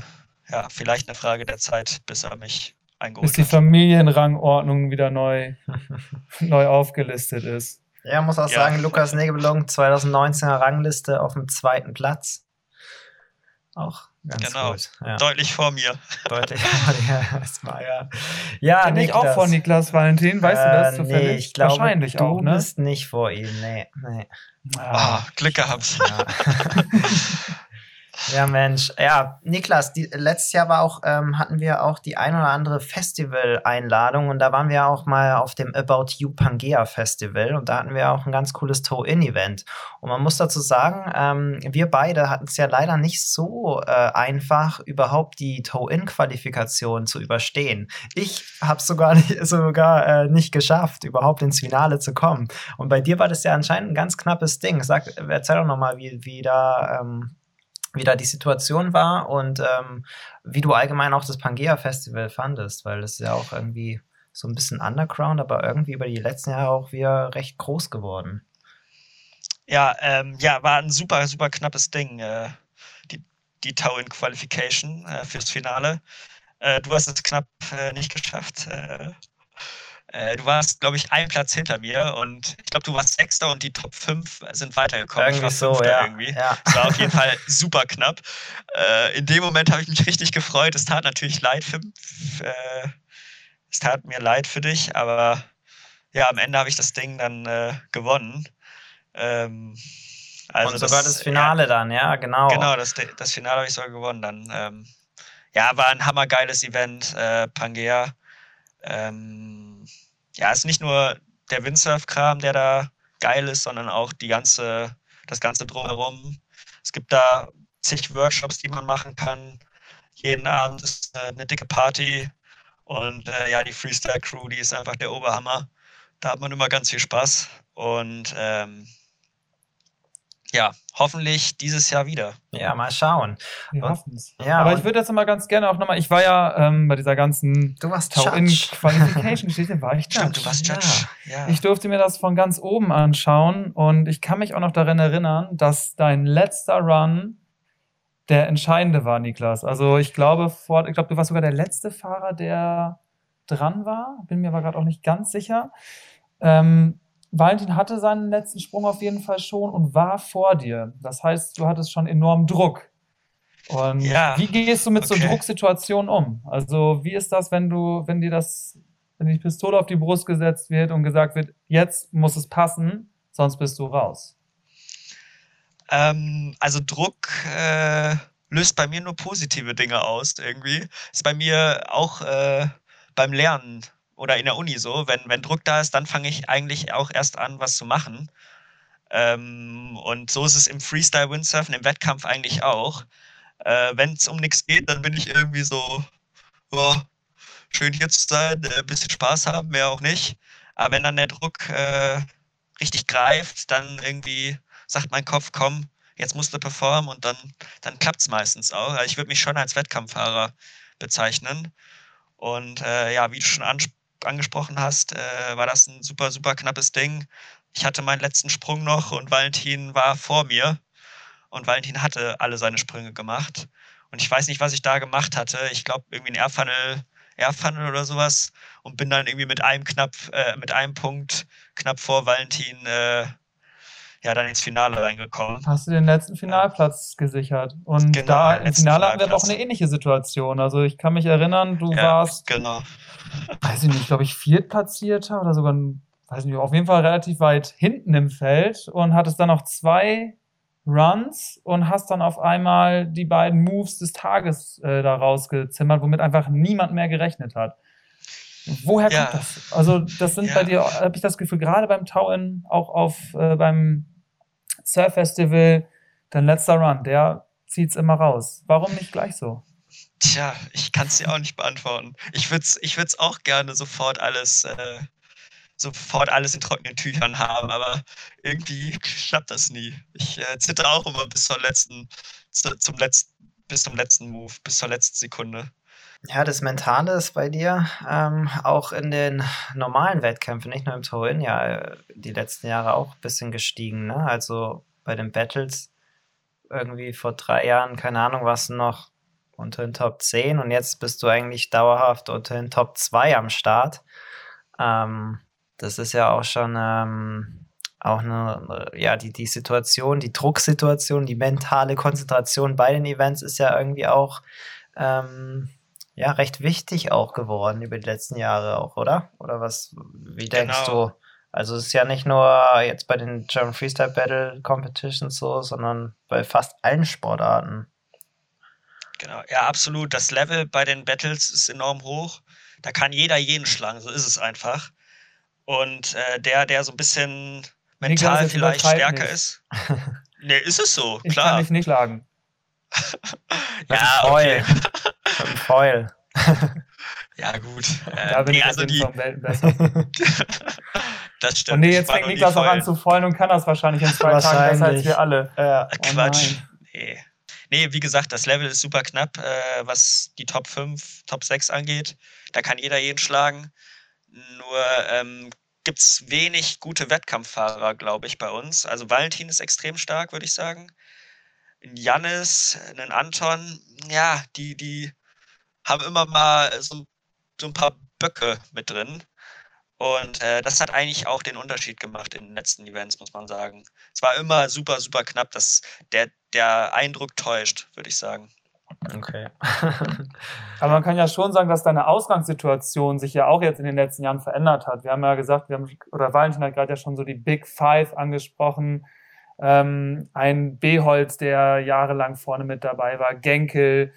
ja, vielleicht eine Frage der Zeit, bis er mich eingeholt hat. Bis die Familienrangordnung wieder neu, [laughs] neu aufgelistet ist. Ja, muss auch ja. sagen, Lukas Negebelung, 2019er Rangliste auf dem zweiten Platz. Auch Ganz genau, ja. deutlich vor mir. Deutlich vor [laughs] dir, [laughs] erstmal, ja. Ja, Bin ich auch vor Niklas Valentin, weißt äh, du das zufällig? Nee, ich glaube, Wahrscheinlich du auch, ne? bist nicht vor ihm, nee, nee. Ah, Glück gehabt. Ja. Ja, Mensch. Ja, Niklas, die, letztes Jahr war auch, ähm, hatten wir auch die ein oder andere Festival-Einladung und da waren wir auch mal auf dem About You Pangea Festival und da hatten wir auch ein ganz cooles Toe-In-Event. Und man muss dazu sagen, ähm, wir beide hatten es ja leider nicht so äh, einfach, überhaupt die Toe-In-Qualifikation zu überstehen. Ich habe es sogar, nicht, [laughs] sogar äh, nicht geschafft, überhaupt ins Finale zu kommen. Und bei dir war das ja anscheinend ein ganz knappes Ding. Sag, erzähl doch nochmal, wie, wie da ähm, wie da die Situation war und ähm, wie du allgemein auch das Pangea Festival fandest, weil das ist ja auch irgendwie so ein bisschen Underground, aber irgendwie über die letzten Jahre auch wieder recht groß geworden. Ja, ähm, ja, war ein super, super knappes Ding, äh, die, die Tau-In Qualification äh, fürs Finale. Äh, du hast es knapp äh, nicht geschafft. Äh, du warst, glaube ich, einen Platz hinter mir und ich glaube, du warst Sechster und die Top 5 sind weitergekommen. Irgendwie so, ja. Irgendwie. ja. Es war auf jeden Fall super knapp. Äh, in dem Moment habe ich mich richtig gefreut. Es tat natürlich leid für, äh, es tat mir leid für dich, aber ja, am Ende habe ich das Ding dann äh, gewonnen. Ähm, also und sogar das, das Finale ja, dann, ja, genau. Genau, das, das Finale habe ich sogar gewonnen dann. Ähm, ja, war ein hammergeiles Event, äh, Pangea. Ähm, ja, es ist nicht nur der Windsurf-Kram, der da geil ist, sondern auch die ganze, das ganze drumherum. Es gibt da zig Workshops, die man machen kann. Jeden Abend ist äh, eine dicke Party. Und äh, ja, die Freestyle-Crew, die ist einfach der Oberhammer. Da hat man immer ganz viel Spaß. Und ähm, ja, hoffentlich dieses Jahr wieder. Ja, mal schauen. Wir hoffen es. Ja, aber ich würde jetzt mal ganz gerne auch nochmal, ich war ja ähm, bei dieser ganzen du warst Tau-In-Qualification-Geschichte, war ich Judge. Stimmt, du warst Judge. Ja. ja. Ich durfte mir das von ganz oben anschauen und ich kann mich auch noch daran erinnern, dass dein letzter Run der entscheidende war, Niklas. Also ich glaube, vor, ich glaube, du warst sogar der letzte Fahrer, der dran war. Bin mir aber gerade auch nicht ganz sicher. Ähm, Valentin hatte seinen letzten Sprung auf jeden Fall schon und war vor dir. Das heißt, du hattest schon enormen Druck. Und ja, wie gehst du mit okay. so Drucksituationen um? Also, wie ist das, wenn du, wenn dir das, wenn die Pistole auf die Brust gesetzt wird und gesagt wird, jetzt muss es passen, sonst bist du raus? Ähm, also Druck äh, löst bei mir nur positive Dinge aus irgendwie. Ist bei mir auch äh, beim Lernen oder in der Uni so, wenn, wenn Druck da ist, dann fange ich eigentlich auch erst an, was zu machen. Ähm, und so ist es im Freestyle-Windsurfen, im Wettkampf eigentlich auch. Äh, wenn es um nichts geht, dann bin ich irgendwie so, oh, schön hier zu sein, ein äh, bisschen Spaß haben, mehr auch nicht. Aber wenn dann der Druck äh, richtig greift, dann irgendwie sagt mein Kopf, komm, jetzt musst du performen und dann, dann klappt es meistens auch. Also ich würde mich schon als Wettkampffahrer bezeichnen. Und äh, ja, wie du schon ansprichst, angesprochen hast, äh, war das ein super, super knappes Ding. Ich hatte meinen letzten Sprung noch und Valentin war vor mir. Und Valentin hatte alle seine Sprünge gemacht. Und ich weiß nicht, was ich da gemacht hatte. Ich glaube, irgendwie ein Airfunnel, Airfunnel oder sowas. Und bin dann irgendwie mit einem knapp, äh, mit einem Punkt knapp vor Valentin äh, ja dann ins Finale reingekommen. Hast du den letzten Finalplatz ja. gesichert? Und genau, da im Finale hatten wir auch eine ähnliche Situation. Also ich kann mich erinnern, du ja, warst, genau. weiß ich nicht, glaube ich, viertplatzierter oder sogar, weiß nicht, auf jeden Fall relativ weit hinten im Feld und hattest dann noch zwei Runs und hast dann auf einmal die beiden Moves des Tages äh, da rausgezimmert, womit einfach niemand mehr gerechnet hat. Woher ja. kommt das? Also, das sind ja. bei dir, habe ich das Gefühl, gerade beim Tauen, auch auf äh, beim Surf Festival, dein letzter Run, der zieht es immer raus. Warum nicht gleich so? Tja, ich kann es dir auch nicht beantworten. Ich würde es ich würd's auch gerne sofort alles, äh, sofort alles in trockenen Tüchern haben, aber irgendwie klappt das nie. Ich äh, zitter auch immer bis zur letzten, zu, zum letzten, bis zum letzten Move, bis zur letzten Sekunde. Ja, das Mentale ist bei dir ähm, auch in den normalen Wettkämpfen, nicht nur im Throw-In, ja, die letzten Jahre auch ein bisschen gestiegen. Ne? Also bei den Battles irgendwie vor drei Jahren, keine Ahnung, was noch unter den Top 10 und jetzt bist du eigentlich dauerhaft unter den Top 2 am Start. Ähm, das ist ja auch schon ähm, auch eine, ja, die, die Situation, die Drucksituation, die mentale Konzentration bei den Events ist ja irgendwie auch ähm, ja recht wichtig auch geworden über die letzten Jahre auch, oder? Oder was, wie denkst genau. du? Also es ist ja nicht nur jetzt bei den German Freestyle Battle Competitions so, sondern bei fast allen Sportarten. Genau, ja, absolut. Das Level bei den Battles ist enorm hoch. Da kann jeder jeden schlagen, so ist es einfach. Und äh, der, der so ein bisschen mental vielleicht stärker nicht. ist. [laughs] nee, ist es so, ich klar. kann dich nicht schlagen. ja, okay. Ein [laughs] Foil. ja, gut. Äh, da bin nee, ich also die... Welten besser. [laughs] [laughs] das stimmt. Und nee, jetzt fängt Niklas auch an zu foilen und kann das wahrscheinlich in zwei Tagen besser als wir alle. Ja. Quatsch. Oh nee. nee, wie gesagt, das Level ist super knapp, äh, was die Top 5, Top 6 angeht. Da kann jeder jeden schlagen. Nur ähm, gibt es wenig gute Wettkampffahrer, glaube ich, bei uns. Also Valentin ist extrem stark, würde ich sagen. Ein Jannis, ein Anton, ja, die, die haben immer mal so, so ein paar Böcke mit drin. Und äh, das hat eigentlich auch den Unterschied gemacht in den letzten Events, muss man sagen. Es war immer super, super knapp. dass der, der Eindruck täuscht, würde ich sagen. Okay. [laughs] Aber man kann ja schon sagen, dass deine Ausgangssituation sich ja auch jetzt in den letzten Jahren verändert hat. Wir haben ja gesagt, wir haben, oder Valentin hat gerade ja schon so die Big Five angesprochen. Ähm, ein Beholz, der jahrelang vorne mit dabei war, Genkel,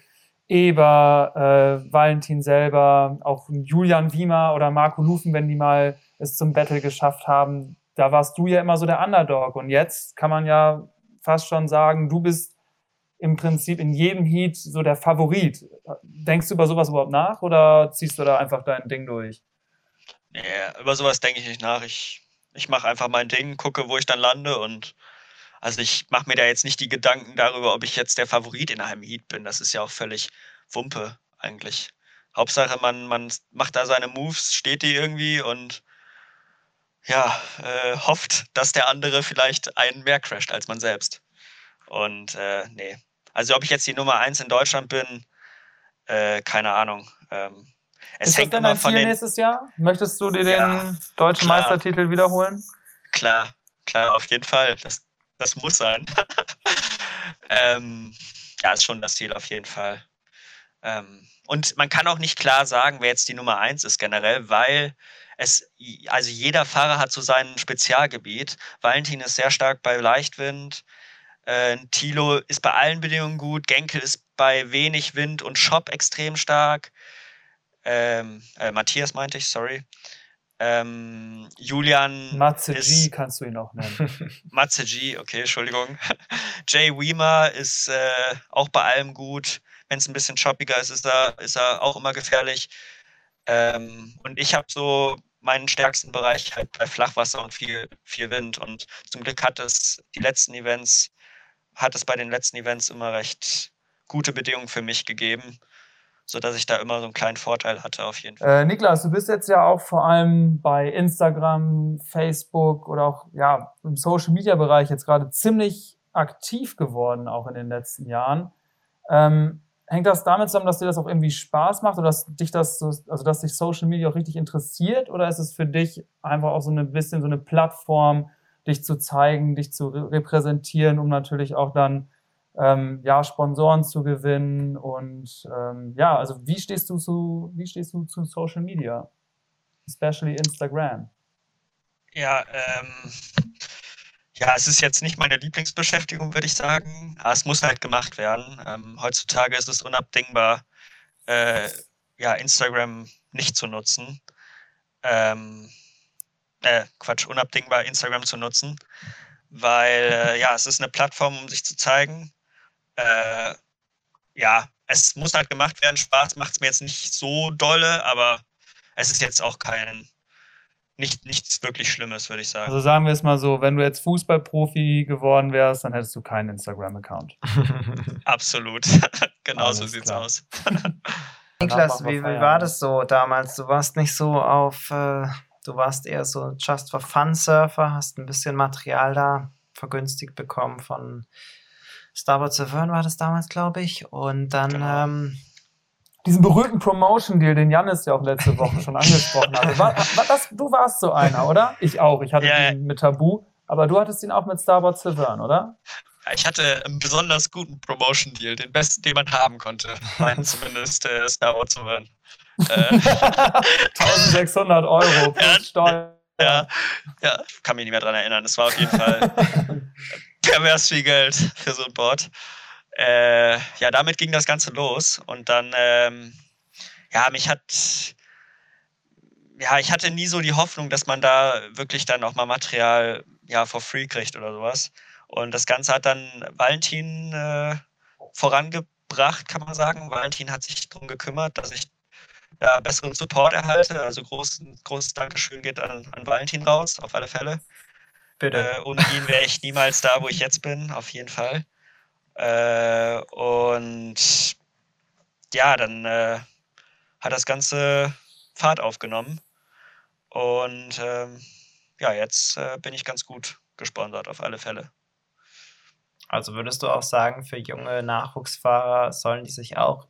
Eber, äh, Valentin selber, auch Julian Wiemer oder Marco Lufen, wenn die mal es zum Battle geschafft haben. Da warst du ja immer so der Underdog. Und jetzt kann man ja fast schon sagen, du bist im Prinzip in jedem Heat so der Favorit. Denkst du über sowas überhaupt nach oder ziehst du da einfach dein Ding durch? Nee, über sowas denke ich nicht nach. Ich, ich mache einfach mein Ding, gucke, wo ich dann lande und also ich mache mir da jetzt nicht die Gedanken darüber, ob ich jetzt der Favorit in einem Heat bin. Das ist ja auch völlig Wumpe eigentlich. Hauptsache, man, man macht da seine Moves, steht die irgendwie und ja, äh, hofft, dass der andere vielleicht einen mehr crasht als man selbst. Und äh, nee. Also ob ich jetzt die Nummer 1 in Deutschland bin, äh, keine Ahnung. Ähm, es ist hängt das denn ein Ziel nächstes Jahr? Möchtest du dir ja, den deutschen klar. Meistertitel wiederholen? Klar, klar, auf jeden Fall. Das, das muss sein. [laughs] ähm, ja, ist schon das Ziel auf jeden Fall. Ähm, und man kann auch nicht klar sagen, wer jetzt die Nummer 1 ist generell, weil es, also jeder Fahrer hat so sein Spezialgebiet. Valentin ist sehr stark bei Leichtwind. Äh, Tilo ist bei allen Bedingungen gut. Genkel ist bei wenig Wind und Shop extrem stark. Ähm, äh, Matthias meinte ich, sorry. Ähm, Julian. Matze G kannst du ihn auch nennen. [laughs] Matze G, okay, Entschuldigung. [laughs] Jay Weimer ist äh, auch bei allem gut. Wenn es ein bisschen choppiger ist, ist er, ist er auch immer gefährlich. Ähm, und ich habe so meinen stärksten Bereich halt bei Flachwasser und viel, viel Wind. Und zum Glück hat es die letzten Events, hat es bei den letzten Events immer recht gute Bedingungen für mich gegeben sodass ich da immer so einen kleinen Vorteil hatte auf jeden Fall. Äh, Niklas, du bist jetzt ja auch vor allem bei Instagram, Facebook oder auch ja, im Social Media Bereich jetzt gerade ziemlich aktiv geworden, auch in den letzten Jahren. Ähm, hängt das damit zusammen, dass dir das auch irgendwie Spaß macht oder dass dich das, so, also dass dich Social Media auch richtig interessiert oder ist es für dich einfach auch so ein bisschen so eine Plattform, dich zu zeigen, dich zu repräsentieren, um natürlich auch dann ähm, ja, Sponsoren zu gewinnen und ähm, ja, also wie stehst du zu, wie stehst du zu Social Media? Especially Instagram. Ja, ähm, ja, es ist jetzt nicht meine Lieblingsbeschäftigung, würde ich sagen. Aber es muss halt gemacht werden. Ähm, heutzutage ist es unabdingbar, äh, ja, Instagram nicht zu nutzen. Ähm, äh, Quatsch, unabdingbar Instagram zu nutzen, weil äh, ja, es ist eine Plattform, um sich zu zeigen äh, ja, es muss halt gemacht werden. Spaß macht es mir jetzt nicht so dolle, aber es ist jetzt auch kein, nicht, nichts wirklich Schlimmes, würde ich sagen. Also sagen wir es mal so, wenn du jetzt Fußballprofi geworden wärst, dann hättest du keinen Instagram-Account. [laughs] Absolut. [laughs] genau Alles so sieht's klar. aus. [laughs] Niklas, wie, wie, war das so damals? Du warst nicht so auf, äh, du warst eher so Just for Fun Surfer, hast ein bisschen Material da vergünstigt bekommen von Starboard Severn war das damals, glaube ich. Und dann. Genau. Ähm, diesen berühmten Promotion-Deal, den Janis ja auch letzte Woche schon angesprochen hatte. War, [laughs] war das, du warst so einer, oder? Ich auch. Ich hatte ja, den mit Tabu. Aber du hattest ihn auch mit Starboard Severn, oder? Ich hatte einen besonders guten Promotion-Deal, den besten, den man haben konnte. Mein [laughs] zumindest äh, Starboard Severn. [laughs] Äh, 1600 Euro plus ja, Steuer. Ja, ja, kann mich nicht mehr daran erinnern. Es war auf jeden Fall pervers viel Geld für so ein Board. Äh, ja, damit ging das Ganze los. Und dann, ähm, ja, mich hat, ja, ich hatte nie so die Hoffnung, dass man da wirklich dann auch mal Material ja, for free kriegt oder sowas. Und das Ganze hat dann Valentin äh, vorangebracht, kann man sagen. Valentin hat sich darum gekümmert, dass ich da besseren Support erhalte. Also groß, großes Dankeschön geht an, an Valentin raus, auf alle Fälle. Bitte. Äh, ohne ihn wäre ich niemals da, wo ich jetzt bin, auf jeden Fall. Äh, und ja, dann äh, hat das Ganze Fahrt aufgenommen. Und ähm, ja, jetzt äh, bin ich ganz gut gesponsert, auf alle Fälle. Also würdest du auch sagen, für junge Nachwuchsfahrer sollen die sich auch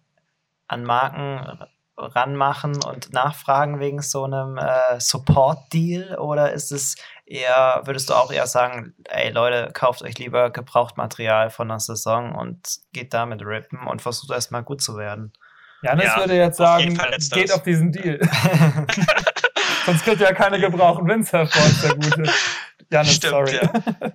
an Marken ranmachen und nachfragen wegen so einem äh, Support-Deal? Oder ist es eher, würdest du auch eher sagen, ey Leute, kauft euch lieber Gebrauchtmaterial von der Saison und geht damit rippen und versucht erstmal gut zu werden? Janis ja, würde jetzt sagen, geht auf diesen Deal. [laughs] Sonst kriegt ihr ja keine gebrauchten Windsurfboards, der gute. Janis, Stimmt, sorry. Ja. [laughs]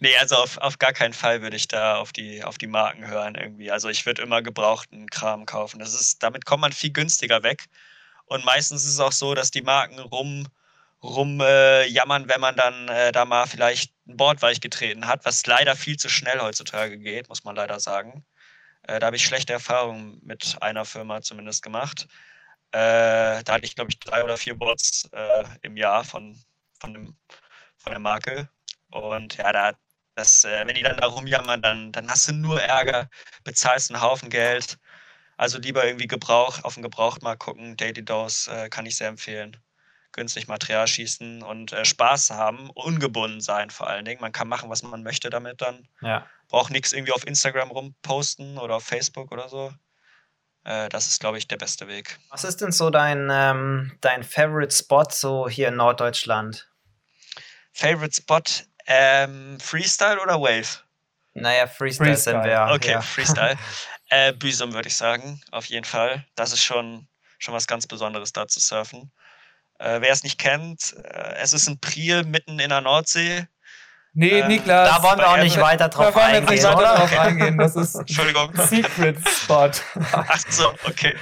nee, also auf, auf gar keinen Fall würde ich da auf die, auf die Marken hören irgendwie. Also ich würde immer gebrauchten Kram kaufen. Das ist, damit kommt man viel günstiger weg. Und meistens ist es auch so, dass die Marken rum, rum äh, wenn man dann äh, da mal vielleicht ein Board weich getreten hat, was leider viel zu schnell heutzutage geht, muss man leider sagen. Äh, da habe ich schlechte Erfahrungen mit einer Firma zumindest gemacht. Äh, da hatte ich, glaube ich, drei oder vier Boards äh, im Jahr von, von, dem, von der Marke. Und ja, da, das, äh, wenn die dann da rumjammern, dann, dann hast du nur Ärger, bezahlst einen Haufen Geld. Also lieber irgendwie Gebrauch, auf den Gebrauchtmarkt gucken. Daily Dose kann ich sehr empfehlen günstig Material schießen und äh, Spaß haben, ungebunden sein vor allen Dingen. Man kann machen, was man möchte damit dann. Ja. Braucht nichts irgendwie auf Instagram rumposten oder auf Facebook oder so. Äh, das ist, glaube ich, der beste Weg. Was ist denn so dein, ähm, dein Favorite Spot so hier in Norddeutschland? Favorite Spot? Ähm, Freestyle oder Wave? Naja, Freestyle, Freestyle. sind wir. Okay, ja. Freestyle. [laughs] äh, Büsum würde ich sagen, auf jeden Fall. Das ist schon, schon was ganz Besonderes, da zu surfen. Äh, Wer es nicht kennt, äh, es ist ein Priel mitten in der Nordsee. Nee, äh, Niklas. Da wollen wir auch nicht weiter drauf da eingehen. Nicht weiter drauf eingehen. Das ist [laughs] Entschuldigung. Secret Spot. [laughs] Ach so, okay.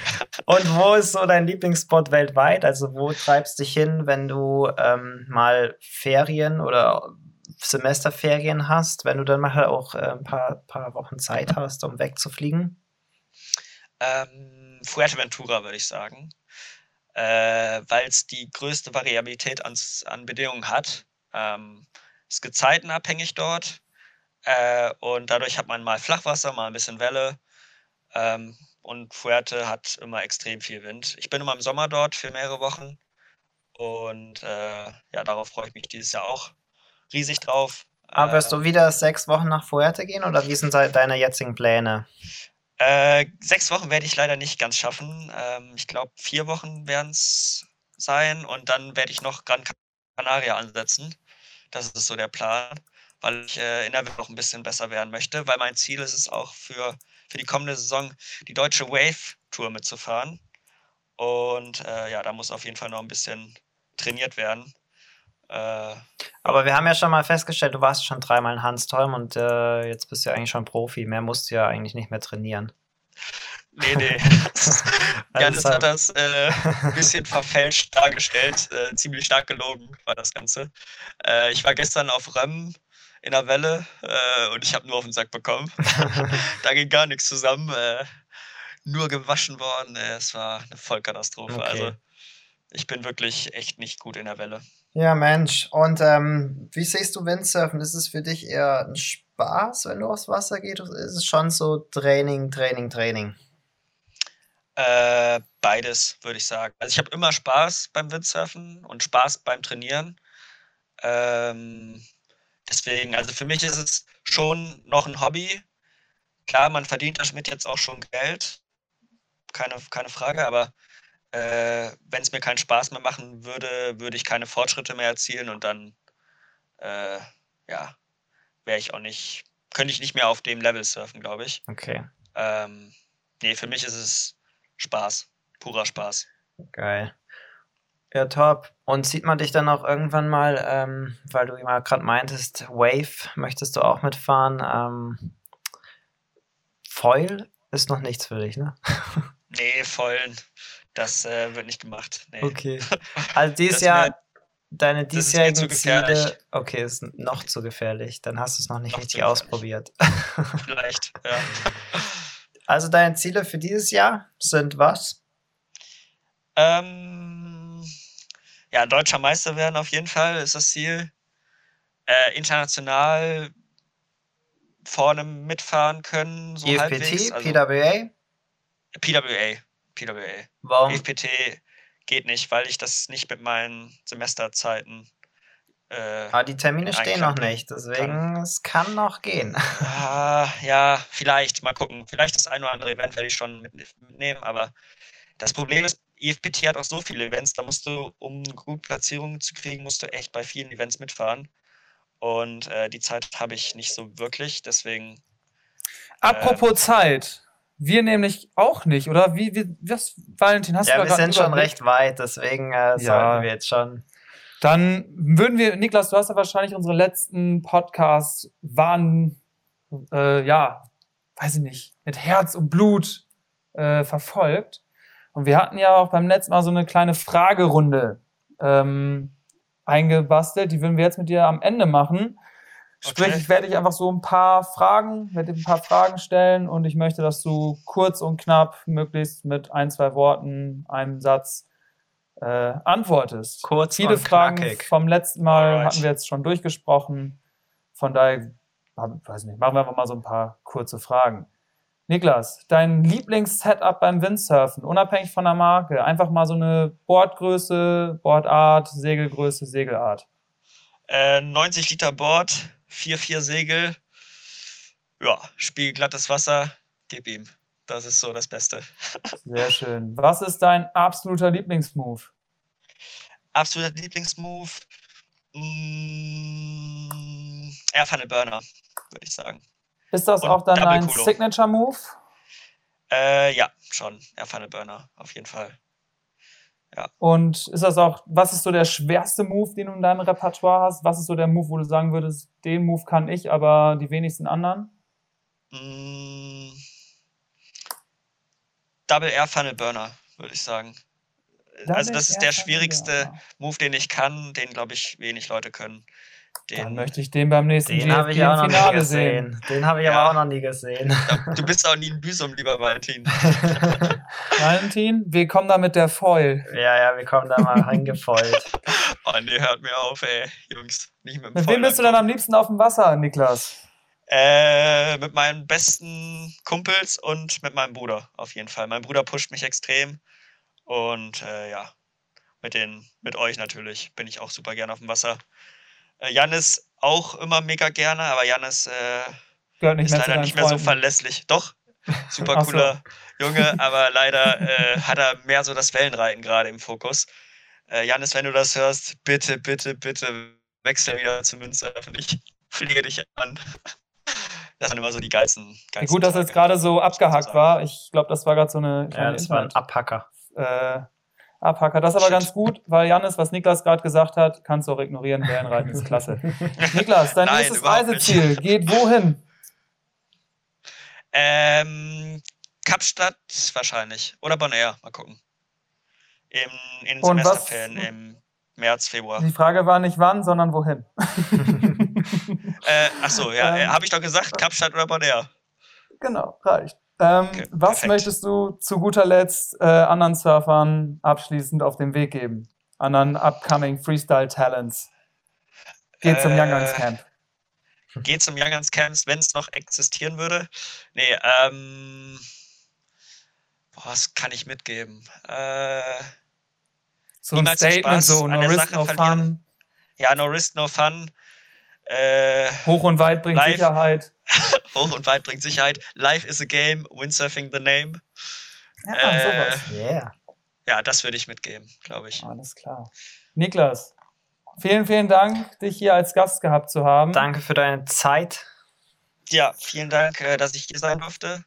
Und wo ist so dein Lieblingsspot weltweit? Also wo treibst du dich hin, wenn du ähm, mal Ferien oder Semesterferien hast, wenn du dann mal auch äh, ein paar, paar Wochen Zeit hast, um wegzufliegen? Ähm, Fuerteventura würde ich sagen äh, weil es die größte Variabilität an, an Bedingungen hat. Ähm, ist gezeitenabhängig dort äh, und dadurch hat man mal Flachwasser, mal ein bisschen Welle. Ähm, und Fuerte hat immer extrem viel Wind. Ich bin immer im Sommer dort für mehrere Wochen und äh, ja, darauf freue ich mich dieses Jahr auch riesig drauf. Aber wirst du ähm, wieder sechs Wochen nach Fuerte gehen oder wie sind deine jetzigen Pläne? Äh, sechs Wochen werde ich leider nicht ganz schaffen. Ähm, ich glaube, vier Wochen werden es sein und dann werde ich noch Gran Canaria ansetzen. Das ist so der Plan, weil ich äh, in der Welt noch ein bisschen besser werden möchte, weil mein Ziel ist es auch für, für die kommende Saison die deutsche Wave Tour mitzufahren. Und äh, ja, da muss auf jeden Fall noch ein bisschen trainiert werden. Äh, aber wir haben ja schon mal festgestellt, du warst schon dreimal in Hansholm und äh, jetzt bist du ja eigentlich schon Profi. Mehr musst du ja eigentlich nicht mehr trainieren. Nee, nee. [laughs] Janis hat das äh, ein bisschen verfälscht dargestellt. Äh, ziemlich stark gelogen war das Ganze. Äh, ich war gestern auf Römm in der Welle äh, und ich habe nur auf den Sack bekommen. [laughs] da ging gar nichts zusammen. Äh, nur gewaschen worden. Es war eine Vollkatastrophe. Okay. Also ich bin wirklich echt nicht gut in der Welle. Ja, Mensch. Und ähm, wie siehst du Windsurfen? Ist es für dich eher ein Spaß, wenn du aufs Wasser gehst? Oder ist es schon so Training, Training, Training? Äh, beides, würde ich sagen. Also ich habe immer Spaß beim Windsurfen und Spaß beim Trainieren. Ähm, deswegen, also für mich ist es schon noch ein Hobby. Klar, man verdient damit jetzt auch schon Geld. Keine, keine Frage, aber äh, wenn es mir keinen Spaß mehr machen würde, würde ich keine Fortschritte mehr erzielen und dann, äh, ja, wäre ich auch nicht, könnte ich nicht mehr auf dem Level surfen, glaube ich. Okay. Ähm, nee, für mich ist es Spaß, purer Spaß. Geil. Ja, top. Und sieht man dich dann auch irgendwann mal, ähm, weil du immer gerade meintest, Wave möchtest du auch mitfahren? Ähm, Foil ist noch nichts für dich, ne? [laughs] nee, Foilen. Das äh, wird nicht gemacht. Nee. Okay. [laughs] Also dieses Jahr, deine diesjährigen Ziele. Okay, ist noch zu gefährlich. Dann hast du es noch nicht noch richtig ausprobiert. [laughs] Vielleicht, ja. Also deine Ziele für dieses Jahr sind was? Ähm, ja, deutscher Meister werden auf jeden Fall ist das Ziel. Äh, international vorne mitfahren können, so EFPT, halbwegs. Also, PWA? PWA. PWA. Warum? EFPT geht nicht, weil ich das nicht mit meinen Semesterzeiten. Äh, Aber die Termine stehen noch nicht, deswegen kann. es kann noch gehen. Ah, ja, vielleicht, mal gucken. Vielleicht das ein oder andere Event werde ich schon mitnehmen, aber das Problem ist, EFPT hat auch so viele Events, da musst du, um gut Platzierungen zu kriegen, musst du echt bei vielen Events mitfahren. Und äh, die Zeit habe ich nicht so wirklich, deswegen. Apropos äh, Zeit. Wir nämlich auch nicht, oder? Wie, wie was, Valentin, hast ja, du da Ja, wir sind schon recht weit, deswegen äh, sollten ja. wir jetzt schon. Dann würden wir, Niklas, du hast ja wahrscheinlich unsere letzten Podcasts waren, äh, ja, weiß ich nicht, mit Herz und Blut äh, verfolgt. Und wir hatten ja auch beim letzten Mal so eine kleine Fragerunde ähm, eingebastelt. Die würden wir jetzt mit dir am Ende machen. Sprich, Okay. ich werde dich einfach so ein paar Fragen, werde dir ein paar Fragen stellen und ich möchte, dass du kurz und knapp, möglichst mit ein, zwei Worten, einem Satz äh, antwortest. Kurz Viele und Fragen knackig. vom letzten Mal Alright. hatten wir jetzt schon durchgesprochen. Von daher, weiß nicht, machen wir einfach mal so ein paar kurze Fragen. Niklas, dein Lieblings-Setup beim Windsurfen, unabhängig von der Marke, einfach mal so eine Bordgröße, Bordart, Segelgröße, Segelart. Äh, 90 Liter Board, 4-4 Segel. Ja, spiegelglattes Wasser, gib ihm. Das ist so das Beste. [laughs] Sehr schön. Was ist dein absoluter Lieblingsmove? Absoluter Lieblingsmove. Mm, Air Funnel Burner, würde ich sagen. Ist das Und auch dann dein. Signature-Move? Äh, ja, schon. Air Funnel Burner, auf jeden Fall. Und ist das auch, was ist so der schwerste Move, den du in deinem Repertoire hast? Was ist so der Move, wo du sagen würdest, den Move kann ich, aber die wenigsten anderen? Mm, Double Air Funnel Burner, würde ich sagen. also das ist der schwierigste Move, den ich kann, den glaube ich wenig Leute können. Dann Den, möchte ich den beim nächsten Den habe GFG ich auch noch nie Finale sehen. gesehen. Den habe ich Ja. aber auch noch nie gesehen. du bist auch nie ein Büsum, lieber Valentin. [laughs] Valentin, wir kommen da mit der Foil. ja, ja, wir kommen da mal reingefeult. [laughs] Oh nee, hört mir auf, ey, Jungs. Nicht mit dem Mit wem bist du denn am liebsten auf dem Wasser, Niklas? Äh, mit meinen besten Kumpels und mit meinem Bruder auf jeden Fall. Mein Bruder pusht mich extrem und äh, ja, mit den, mit euch natürlich bin ich auch super gerne auf dem Wasser. Äh, Jannis auch immer mega gerne, aber Jannis äh, ist leider nicht mehr so Freunden. verlässlich. Doch, [laughs] super Ach so. cooler Junge, aber leider äh, hat er mehr so das Wellenreiten gerade im Fokus. Äh, Jannis, wenn du das hörst, bitte, bitte, bitte wechsel wieder zum Münzsurfen. Ich fliege dich an. Das sind immer so die geilsten. Ja, geilsten gut, dass jetzt gerade so sagen. war. Ich glaube, das war gerade so eine ja, kleine das war ein Abhacker. äh, Abhacker. Das ist aber ganz gut, weil Janis, was Niklas gerade gesagt hat, kannst du auch ignorieren. Wellenreiten ist klasse. [laughs] Niklas, dein Nein, nächstes überhaupt nicht. Reiseziel geht wohin? Ähm, Kapstadt wahrscheinlich. Oder Bonaire, mal gucken. Im, in den Und was- Semesterferien im März, Februar. Die Frage war nicht wann, sondern wohin. [laughs] Äh, ach so, ja, äh, Ähm, habe ich doch gesagt, Kapstadt oder Bonaire. Genau, reicht. Ähm, Okay, was perfekt. möchtest du zu guter Letzt äh, anderen Surfern abschließend auf den Weg geben? Anderen upcoming Freestyle Talents? Geht zum Äh, Young Guns Camp. Geht zum Young Guns Camps, wenn es noch existieren würde. Nee, ähm. Boah, was kann ich mitgeben? Äh, So ein Statement, Spaß so no risk, no fun. ja, no risk, no fun. Äh, Hoch und weit bringt Live. Sicherheit. [laughs] hoch und weit bringt Sicherheit. Life is a game, windsurfing the name. Ja, Äh, sowas. Yeah. Ja, das würde ich mitgeben, glaube ich. Alles klar. Niklas, vielen, vielen Dank, dich hier als Gast gehabt zu haben. Danke für deine Zeit. Ja, vielen Dank, äh, dass ich hier sein durfte.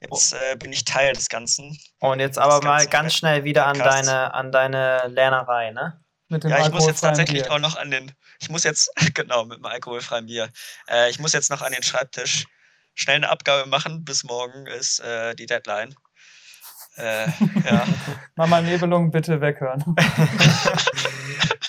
Jetzt äh, bin ich Teil des Ganzen. Und jetzt aber mal ganz schnell wieder an deine, an deine Lernerei, ne? Mit dem Ja, ich muss jetzt tatsächlich Bier. auch noch an den, ich muss jetzt, [laughs] genau, mit dem alkoholfreien Bier, äh, ich muss jetzt noch an den Schreibtisch schnell eine Abgabe machen. Bis morgen ist äh, die Deadline. Äh, ja. [laughs] Mama Nebelung, bitte weghören. [laughs]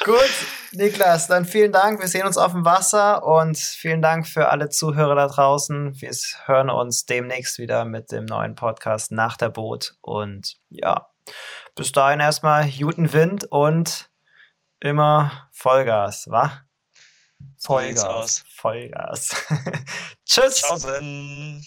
Gut, Niklas, dann vielen Dank. Wir sehen uns auf dem Wasser und vielen Dank für alle Zuhörer da draußen. Wir hören uns demnächst wieder mit dem neuen Podcast nach der Boot. Und ja, bis dahin erstmal guten Wind und immer Vollgas, wa? Vollgas. Vollgas. [laughs] Tschüss. Tschaußen.